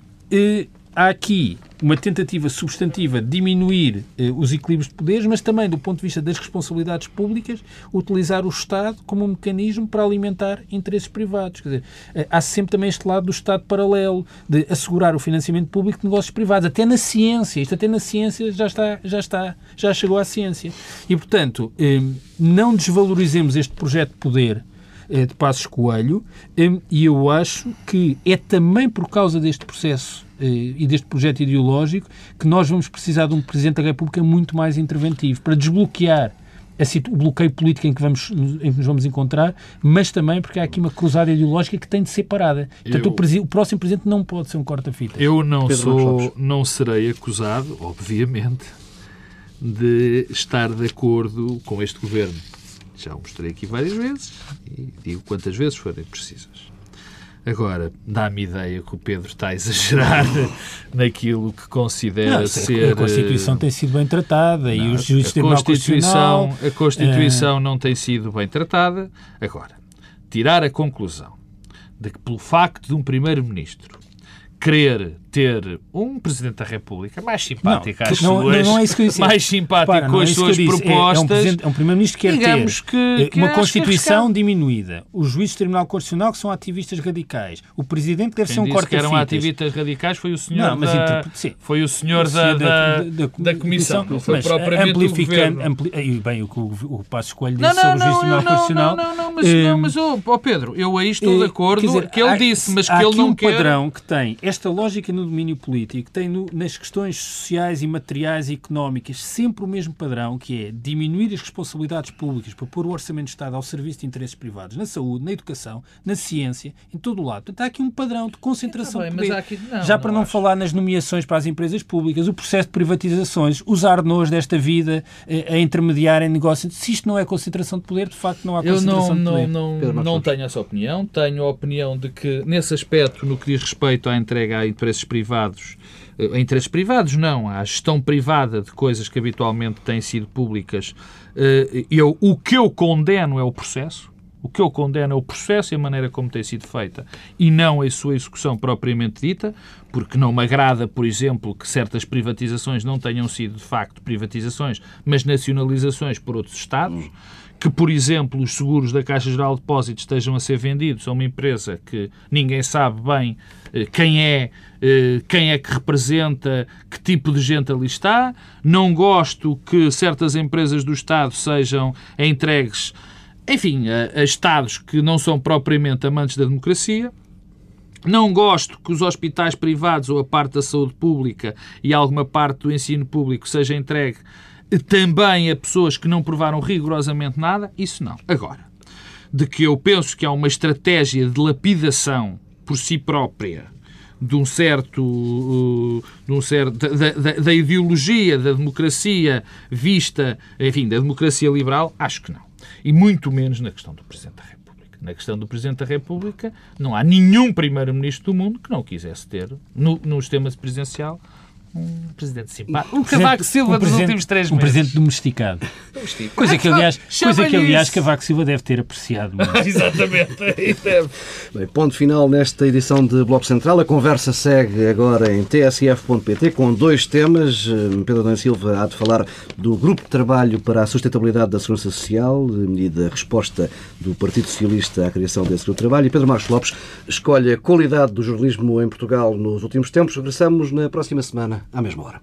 há aqui uma tentativa substantiva de diminuir eh, os equilíbrios de poderes, mas também, do ponto de vista das responsabilidades públicas, utilizar o Estado como um mecanismo para alimentar interesses privados. Quer dizer, eh, há sempre também este lado do Estado paralelo, de assegurar o financiamento público de negócios privados, até na ciência. Isto até na ciência já está, já está, já chegou à ciência. E, portanto, eh, não desvalorizemos este projeto de poder de Passos Coelho eh, e eu acho que é também por causa deste processo eh, e deste projeto ideológico que nós vamos precisar de um Presidente da República muito mais interventivo para desbloquear o bloqueio político em que, vamos, em que nos vamos encontrar, mas também porque há aqui uma cruzada ideológica que tem de ser parada. Portanto, eu, o, o, próximo Presidente não pode ser um corta-fitas. Eu não, sou, não serei acusado, obviamente, de estar de acordo com este Governo. Já o mostrei aqui várias vezes e digo quantas vezes forem precisas. Agora, dá-me ideia que o Pedro está a exagerar naquilo que considera não, ser. A Constituição eh, tem sido bem tratada não, e os juízes a Constituição, a Constituição é... não tem sido bem tratada. Agora, tirar a conclusão de que, pelo facto de um Primeiro-Ministro querer ter um Presidente da República mais simpático não, às não, suas, não, é isso que eu disse. mais simpático Para, com as é suas propostas. É, é um, um Primeiro-Ministro que quer ter que, que uma Constituição diminuída. Os juízes do Tribunal Constitucional que são ativistas radicais. O Presidente deve Quem ser um corte que eram ativistas radicais foi o senhor não, mas da, sim, foi o senhor, o senhor da, da, da, da, Comissão. Não foi propriamente amplificando, ampli, bem, o que o, o Passo Escolho disse sobre o juiz do Tribunal Constitucional. Não, não, mas, não, mas oh, Pedro, eu aí estou de acordo que ele disse, mas que ele não quer... um padrão que tem esta lógica no domínio político tem no, nas questões sociais e materiais e económicas sempre o mesmo padrão, que é diminuir as responsabilidades públicas para pôr o orçamento de Estado ao serviço de interesses privados, na saúde, na educação, na ciência, em todo o lado. Portanto, há aqui um padrão de concentração de poder. Aqui, não, Já para não, não falar nas nomeações para as empresas públicas, o processo de privatizações, os arnôs desta vida eh, a intermediar em negócios. Se isto não é concentração de poder, de facto não há concentração Eu não, de poder. Não, não, não tenho essa opinião. Tenho a opinião de que, nesse aspecto, no que diz respeito à entrega a interesses privados, a interesses privados, não, à gestão privada de coisas que habitualmente têm sido públicas. Eh, eu, o que eu condeno é o processo. O que eu condeno é o processo e a maneira como tem sido feita e não a sua execução propriamente dita, porque não me agrada, por exemplo, que certas privatizações não tenham sido de facto privatizações, mas nacionalizações por outros Estados que, por exemplo, os seguros da Caixa Geral de Depósitos estejam a ser vendidos a uma empresa que ninguém sabe bem eh, quem é, eh, quem é que representa, que tipo de gente ali está. Não gosto que certas empresas do Estado sejam entregues, enfim, a, a Estados que não são propriamente amantes da democracia. Não gosto que os hospitais privados ou a parte da saúde pública e alguma parte do ensino público seja entregue também a pessoas que não provaram rigorosamente nada, isso não. Agora, de que eu penso que há uma estratégia de lapidação por si própria de um certo, uh, de um certo da, da, da, ideologia da democracia vista, enfim, da democracia liberal, acho que não. E muito menos na questão do Presidente da República. Na questão do Presidente da República, não há nenhum Primeiro-Ministro do mundo que não quisesse ter, no, no sistema presidencial, um presidente simpático. Um Cavaco Silva um dos últimos três meses. Um presidente domesticado. Coisa que, aliás, coisa que, aliás, Cavaco Silva deve ter apreciado. Exatamente. Bem, ponto final nesta edição de Bloco Central. A conversa segue agora em tsf.pt com dois temas. Pedro Adão Silva há de falar do Grupo de Trabalho para a Sustentabilidade da Segurança Social e da resposta do Partido Socialista à criação desse Grupo de Trabalho. E Pedro Marcos Lopes escolhe a qualidade do jornalismo em Portugal nos últimos tempos. Regressamos na próxima semana à mesma hora.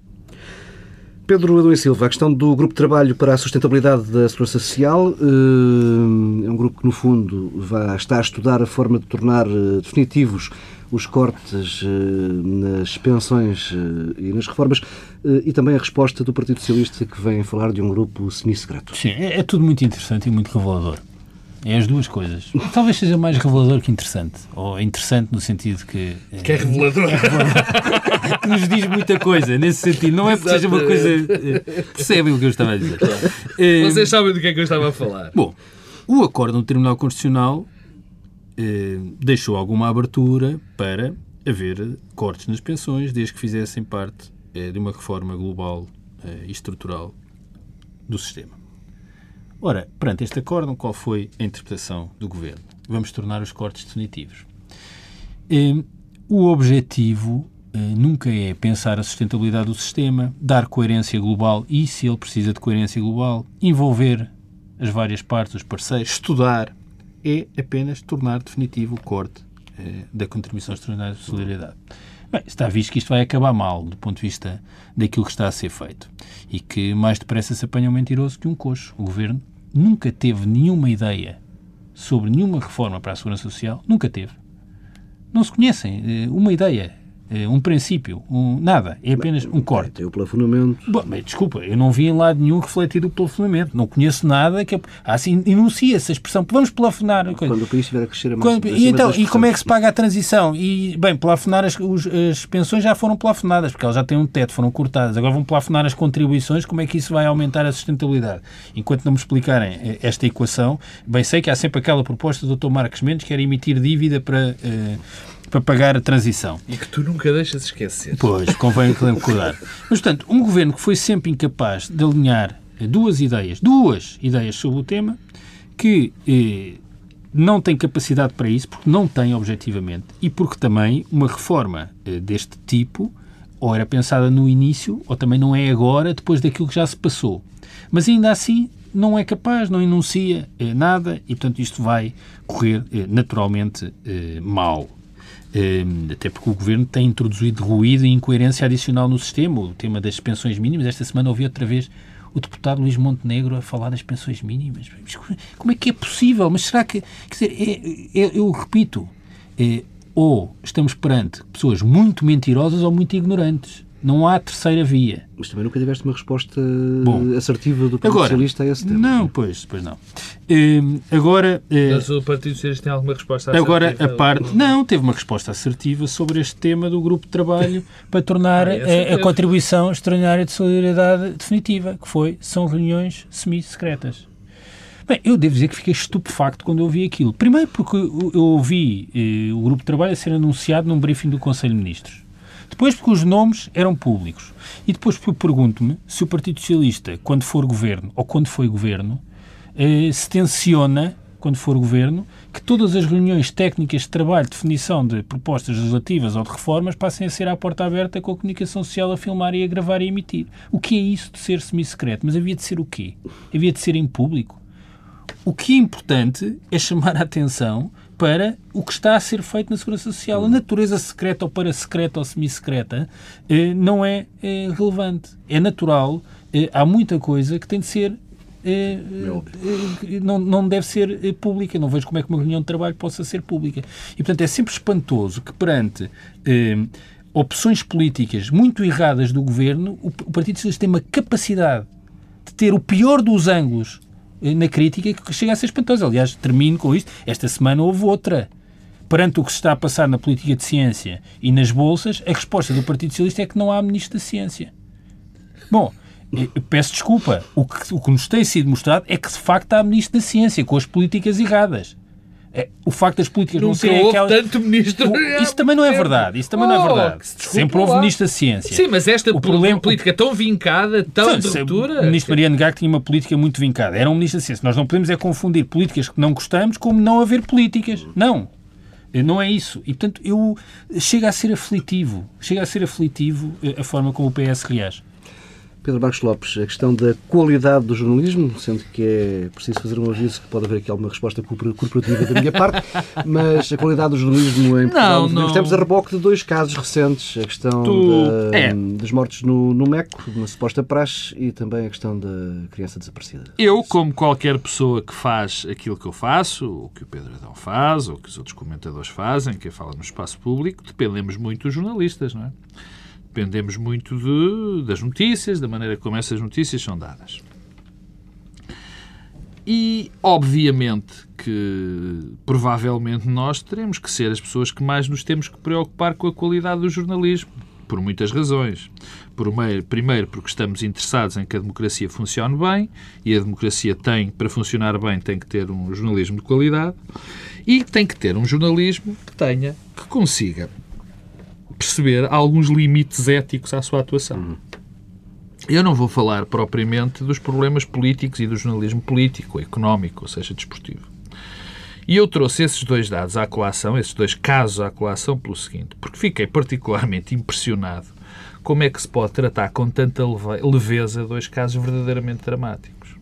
Pedro Adão e Silva, a questão do Grupo de Trabalho para a Sustentabilidade da Segurança Social eh, é um grupo que, no fundo, vai estar a estudar a forma de tornar eh, definitivos os cortes eh, nas pensões e nas reformas e também a resposta do Partido Socialista que vem falar de um grupo semi-secreto. Sim, é, é tudo muito interessante e muito revelador. É as duas coisas. Talvez seja mais revelador que interessante. Ou interessante no sentido que. Que é revelador. que nos diz muita coisa, nesse sentido. Não é porque seja uma coisa. Eh, percebem o que eu estava a dizer. Eh, Vocês sabem do que é que eu estava a falar. Bom, o acordo no Tribunal Constitucional eh, deixou alguma abertura para haver cortes nas pensões, desde que fizessem parte eh, de uma reforma global eh, e estrutural do sistema. Ora, perante este acórdão, qual foi a interpretação do Governo? Vamos tornar os cortes definitivos. Hum, o objetivo hum, nunca é pensar a sustentabilidade do sistema, dar coerência global e, se ele precisa de coerência global, envolver as várias partes, os parceiros, estudar, é apenas tornar definitivo o corte hum, da contribuição extraordinária de solidariedade. Bem, está visto que isto vai acabar mal do ponto de vista daquilo que está a ser feito e que mais depressa se apanha um mentiroso que um coxo. O Governo nunca teve nenhuma ideia sobre nenhuma reforma para a segurança social, nunca teve. Não se conhecem. Eh, uma ideia um princípio, um, nada, é apenas um corte. Tem o plafonamento. Bom, mas, desculpa, eu não vi em lado nenhum refletido o plafonamento. Não conheço nada que. Assim, enuncia-se a expressão, vamos plafonar. Quando o país estiver a crescer a mais. Quando, e, então, e como é que se paga a transição? E, bem, plafonar as, os, as pensões já foram plafonadas, porque elas já têm um teto, foram cortadas. Agora vão plafonar as contribuições, como é que isso vai aumentar a sustentabilidade? Enquanto não me explicarem eh, esta equação, bem sei que há sempre aquela proposta do Dr. Marcos Mendes que era emitir dívida para. Eh, para pagar a transição. E que tu nunca deixas esquecer. Pois, convém recordar. Mas, portanto, um governo que foi sempre incapaz de alinhar duas ideias, duas ideias sobre o tema, que eh, não tem capacidade para isso, porque não tem objetivamente, e porque também uma reforma eh, deste tipo ou era pensada no início, ou também não é agora, depois daquilo que já se passou. Mas ainda assim não é capaz, não enuncia eh, nada e, portanto, isto vai correr eh, naturalmente eh, mal. Ehm, até porque o Governo tem introduzido ruído e incoerência adicional no sistema, o tema das pensões mínimas. Esta semana ouvi outra vez o deputado Luís Montenegro a falar das pensões mínimas. Como é que é possível? Mas será que. Quer dizer, é, é, eu repito, é, ou estamos perante pessoas muito mentirosas ou muito ignorantes. Não há terceira via. Mas também nunca tiveste uma resposta Bom, assertiva do Partido agora, Socialista a esse tema. Não, pois, pois não. Uh, agora... Uh, Mas o Partido Socialista tem alguma resposta assertiva? Agora, a parte... Não, teve uma resposta assertiva sobre este tema do grupo de trabalho para tornar ah, a, a, contribuição extraordinária de solidariedade definitiva, que foi, são reuniões semi-secretas. Bem, eu devo dizer que fiquei estupefacto quando ouvi aquilo. Primeiro porque eu ouvi eh, o grupo de trabalho a ser anunciado num briefing do Conselho de Ministros. Depois porque os nomes eram públicos. E depois porque eu pergunto-me se o Partido Socialista, quando for governo, ou quando foi governo, eh, se tenciona, quando for governo, que todas as reuniões técnicas de trabalho, definição de propostas legislativas ou de reformas passem a ser à porta aberta com a comunicação social a filmar e a gravar e emitir. O que é isso de ser semi-secreto? Mas havia de ser o quê? Havia de ser em público? O que é importante é chamar a atenção para o que está a ser feito na Segurança Social. A natureza secreta ou para secreta ou semi-secreta eh, não é, é, relevante. É natural. Eh, há muita coisa que tem de ser eh, não, não deve ser pública. Não vejo como é que uma reunião de trabalho possa ser pública. E, portanto, é sempre espantoso que perante opções políticas muito erradas do governo, o, o Partido Socialista tem uma capacidade de ter o pior dos ângulos na crítica que chega a ser espantosa. Aliás, termino com isto. Esta semana houve outra. Perante o que se está a passar na política de ciência e nas bolsas, a resposta do Partido Socialista é que não há ministro da Ciência. Bom, peço desculpa. O que, o que nos tem sido mostrado é que, de facto, há ministro da Ciência com as políticas erradas. É, o facto das políticas Nunca não serem houve aquelas... tanto ministro. Isso também não é verdade. Isso também oh, não é oh, verdade. Sempre houve ministro da ciência. Sim, mas esta o problema... política tão vincada, tão de ruptura. O ministro Mariano Gago tinha uma política muito vincada. Era um ministro da ciência. Nós não podemos é confundir políticas que não gostamos como não haver políticas. Não. Não é isso. E, portanto, eu chega a ser aflitivo. Chega a ser aflitivo eh, a forma como o PS reage. Pedro Marcos Lopes, a questão da qualidade do jornalismo, sendo que é preciso fazer um aviso que pode haver aqui alguma resposta corporativa da minha parte, mas a qualidade do jornalismo em Portugal, não, não. temos a reboque de dois casos recentes, a questão tu... da, é. dos mortos no, no MECO, uma suposta praxe, e também a questão da criança desaparecida. Eu, como qualquer pessoa que faz aquilo que eu faço, ou que o Pedro Adão faz, ou que os outros comentadores fazem, quem fala no espaço público, dependemos muito dos jornalistas, não é? Dependemos muito de, das notícias, da maneira como essas notícias são dadas. E, obviamente, que provavelmente nós teremos que ser as pessoas que mais nos temos que preocupar com a qualidade do jornalismo, por muitas razões. Primeiro, porque estamos interessados em que a democracia funcione bem, e a democracia tem, para funcionar bem, tem que ter um jornalismo de qualidade, e tem que ter um jornalismo que tenha, que consiga perceber alguns limites éticos à sua atuação. Eu não vou falar propriamente dos problemas políticos e do jornalismo político, económico, ou seja, desportivo. E eu trouxe esses dois dados à colação, esses dois casos à colação, pelo seguinte, porque fiquei particularmente impressionado como é que se pode tratar com tanta leveza dois casos verdadeiramente dramáticos.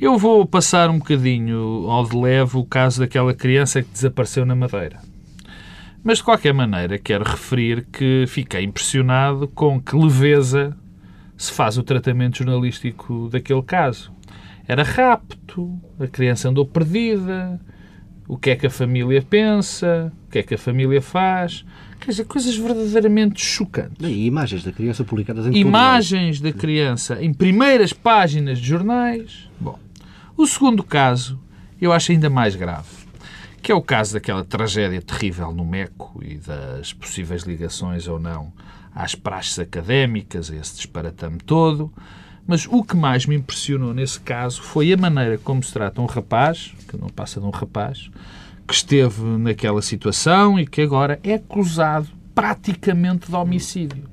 Eu vou passar um bocadinho ao de leve o caso daquela criança que desapareceu na Madeira. Mas, de qualquer maneira, quero referir que fiquei impressionado com que leveza se faz o tratamento jornalístico daquele caso. Era rapto, a criança andou perdida, o que é que a família pensa, o que é que a família faz. Quer dizer, coisas verdadeiramente chocantes. E imagens da criança publicadas em Imagens da criança em primeiras páginas de jornais. Bom, o segundo caso eu acho ainda mais grave que é o caso daquela tragédia terrível no MECO e das possíveis ligações ou não às praxes académicas, a esse disparatame todo. Mas o que mais me impressionou nesse caso foi a maneira como se trata um rapaz, que não passa de um rapaz, que esteve naquela situação e que agora é acusado praticamente de homicídio.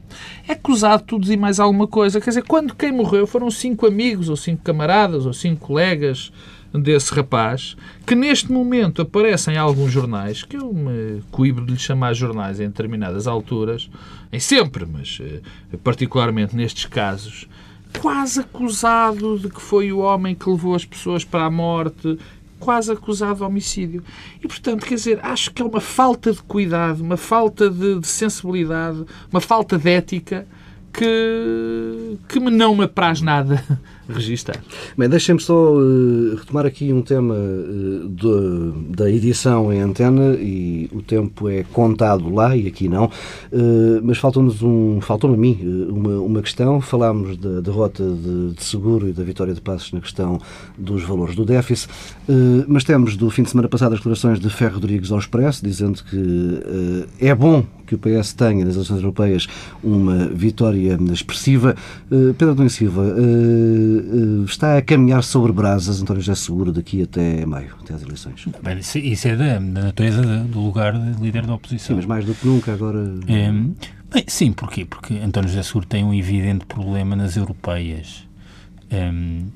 É acusado de tudo e mais alguma coisa. Quer dizer, quando quem morreu foram cinco amigos, ou cinco camaradas, ou cinco colegas, desse rapaz, que neste momento aparecem em alguns jornais, que eu me coibo de lhe chamar jornais em determinadas alturas, em sempre, mas eh, particularmente nestes casos, quase acusado de que foi o homem que levou as pessoas para a morte, quase acusado de homicídio. E, portanto, quer dizer, acho que é uma falta de cuidado, uma falta de, de sensibilidade, uma falta de ética que, que não me apraz nada registar. Bem, deixem-me só uh, retomar aqui um tema uh, de, da edição em antena e o tempo é contado lá e aqui não, uh, mas faltou-nos um, faltou-me a mim uma, uma questão. Falámos da derrota de, de, Seguro e da vitória de Passos na questão dos valores do déficit, mas temos do fim de semana passado as declarações de Ferro Rodrigues ao Expresso, dizendo que é bom que o PS tenha nas eleições europeias uma vitória expressiva. Pedro Domingos Silva, está a caminhar sobre brasas António José Seguro daqui até maio, até às eleições? Bem, isso é da, da natureza do lugar de líder da oposição. Sim, mas mais do que nunca agora... É, bem, sim, porquê? Porque António José Seguro tem um evidente problema nas europeias, um,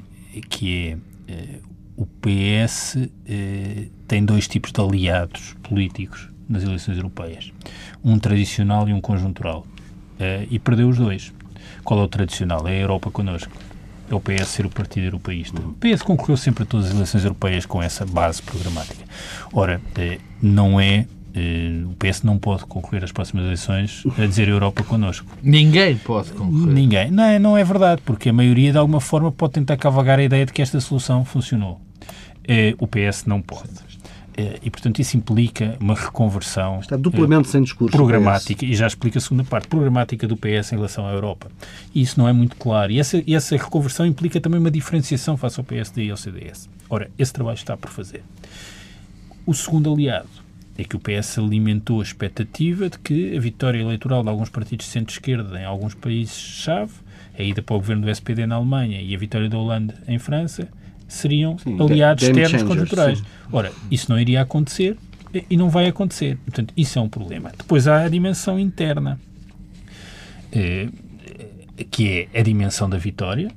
que é uh, o PS uh, tem dois tipos de aliados políticos nas eleições europeias. Um tradicional e um conjuntural. E perdeu os dois. Qual é o tradicional? É a Europa connosco é o PS ser o partido europeísta. O PS concorreu sempre a todas as eleições europeias com essa base programática. Ora, eh, não é eh, o PS não pode concorrer às próximas eleições a dizer Europa connosco. Ninguém pode concorrer. Ninguém. Não, é, não é verdade, porque a maioria, de alguma forma, pode tentar cavagar a ideia de que esta solução funcionou. Eh, o PS não pode. Eh, e, portanto, isso implica uma reconversão. Está duplamente sem discurso. Programática, e já explica a segunda parte, programática do PS em relação à Europa. E isso não é muito claro. E essa, e essa reconversão implica também uma diferenciação face ao PSD e ao CDS. Ora, esse trabalho está por fazer. O segundo aliado é que o PS alimentou a expectativa de que a vitória eleitoral de alguns partidos de centro-esquerda em alguns países-chave, a ida para o governo do SPD na Alemanha e a vitória da Holanda em França, seriam sim, aliados externos conjunturais. Sim. Ora, isso não iria acontecer e não vai acontecer. Portanto, isso é um problema. Depois há a dimensão interna, eh, que é a dimensão da vitória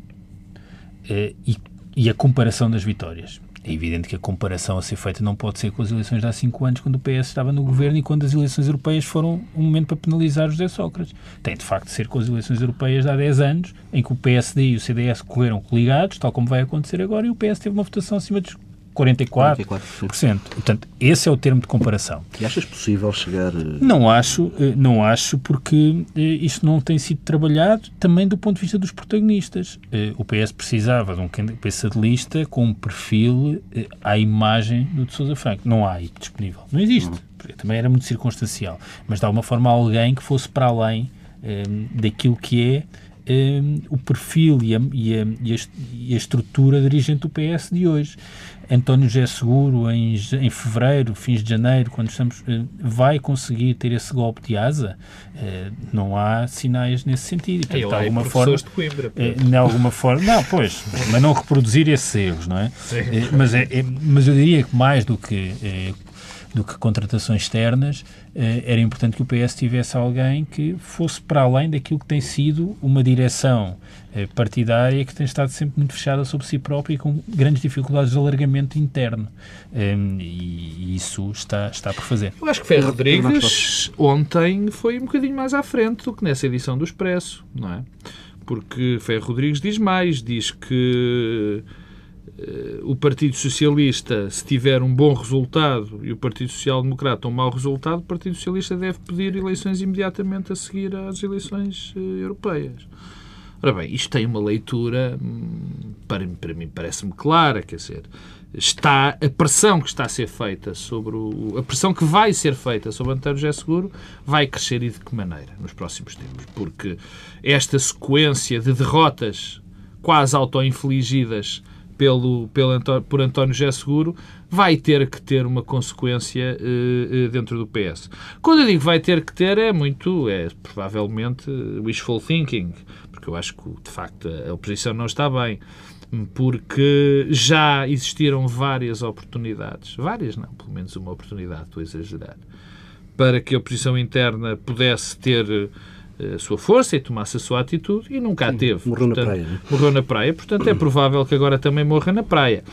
eh, e, e, a comparação das vitórias. É evidente que a comparação a ser feita não pode ser com as eleições de há cinco anos, quando o PS estava no governo e quando as eleições europeias foram um momento para penalizar José Sócrates. Tem de facto de ser com as eleições europeias de há 10 anos, em que o PSD e o CDS correram coligados, tal como vai acontecer agora, e o PS teve uma votação acima dos 44%. 44%. Portanto, esse é o termo de comparação. E achas possível chegar... Eh, não acho, eh, não acho porque eh, isto não tem sido trabalhado também do ponto de vista dos protagonistas. O PS precisava de um cabeça de lista com um perfil à imagem do de Sousa Franco. Não há aí disponível. Não existe. Também era muito circunstancial. Mas de alguma forma alguém que fosse para além daquilo que é um, o perfil e a, e, a, e a, estrutura dirigente do PS de hoje. António José Seguro, em, em fevereiro, fins de janeiro, quando estamos, uh, vai conseguir ter esse golpe de asa? Uh, não há sinais nesse sentido. E, portanto, de alguma forma, de Coimbra, uh, de alguma forma, não, pois, mas não reproduzir esses erros, não é? mas, é, é, mas eu diria que mais do que do que contratações externas, eh, era importante que o PS tivesse alguém que fosse para além daquilo que tem sido uma direção eh, partidária que tem estado sempre muito fechada sobre si própria e com grandes dificuldades de alargamento interno. Ehm, e isso está, está por fazer. Eu acho que Ferro Rodrigues ontem foi um bocadinho mais à frente do que nessa edição do Expresso, não é? Porque Ferro Rodrigues diz mais, diz que o Partido Socialista, se tiver um bom resultado e o Partido Social Democrata um mau resultado, o Partido Socialista deve pedir eleições imediatamente a seguir às eleições uh, europeias. Ora bem, isto tem uma leitura, hum, para, para mim parece-me clara, quer dizer, está a pressão que está a ser feita sobre o, a pressão que vai ser feita sobre António José Seguro vai crescer e de que maneira nos próximos tempos, porque esta sequência de derrotas quase auto-infligidas pelo, pelo, por António José Seguro vai ter que ter uma consequência uh, dentro do PS. Quando eu digo vai ter que ter, é muito, é provavelmente wishful thinking, porque eu acho que, de facto, a oposição não está bem, porque já existiram várias oportunidades, várias não, pelo menos uma oportunidade, estou a exagerar, para que a oposição interna pudesse ter a sua força e tomasse a sua atitude e nunca Sim, a teve. Morreu portanto, na praia. Né? Morreu na praia, portanto é provável que agora também morra na praia.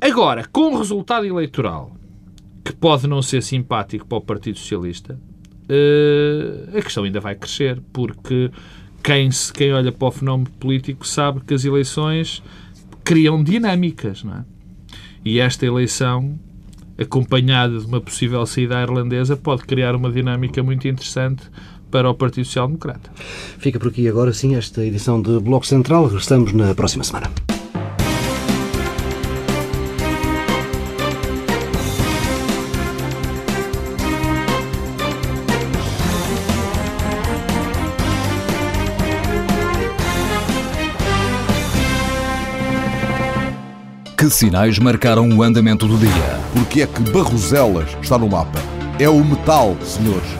Agora, com o resultado eleitoral, que pode não ser simpático para o Partido Socialista, uh, a questão ainda vai crescer, porque quem, se, quem olha para o fenómeno político sabe que as eleições criam dinâmicas, não é? E esta eleição, acompanhada de uma possível saída irlandesa, pode criar uma dinâmica muito interessante para o Partido Social Democrata. Fica por aqui agora sim esta edição de Bloco Central. Regressamos na próxima semana. Que sinais marcaram o andamento do dia? Porque é que Barroselas está no mapa? É o metal, senhores.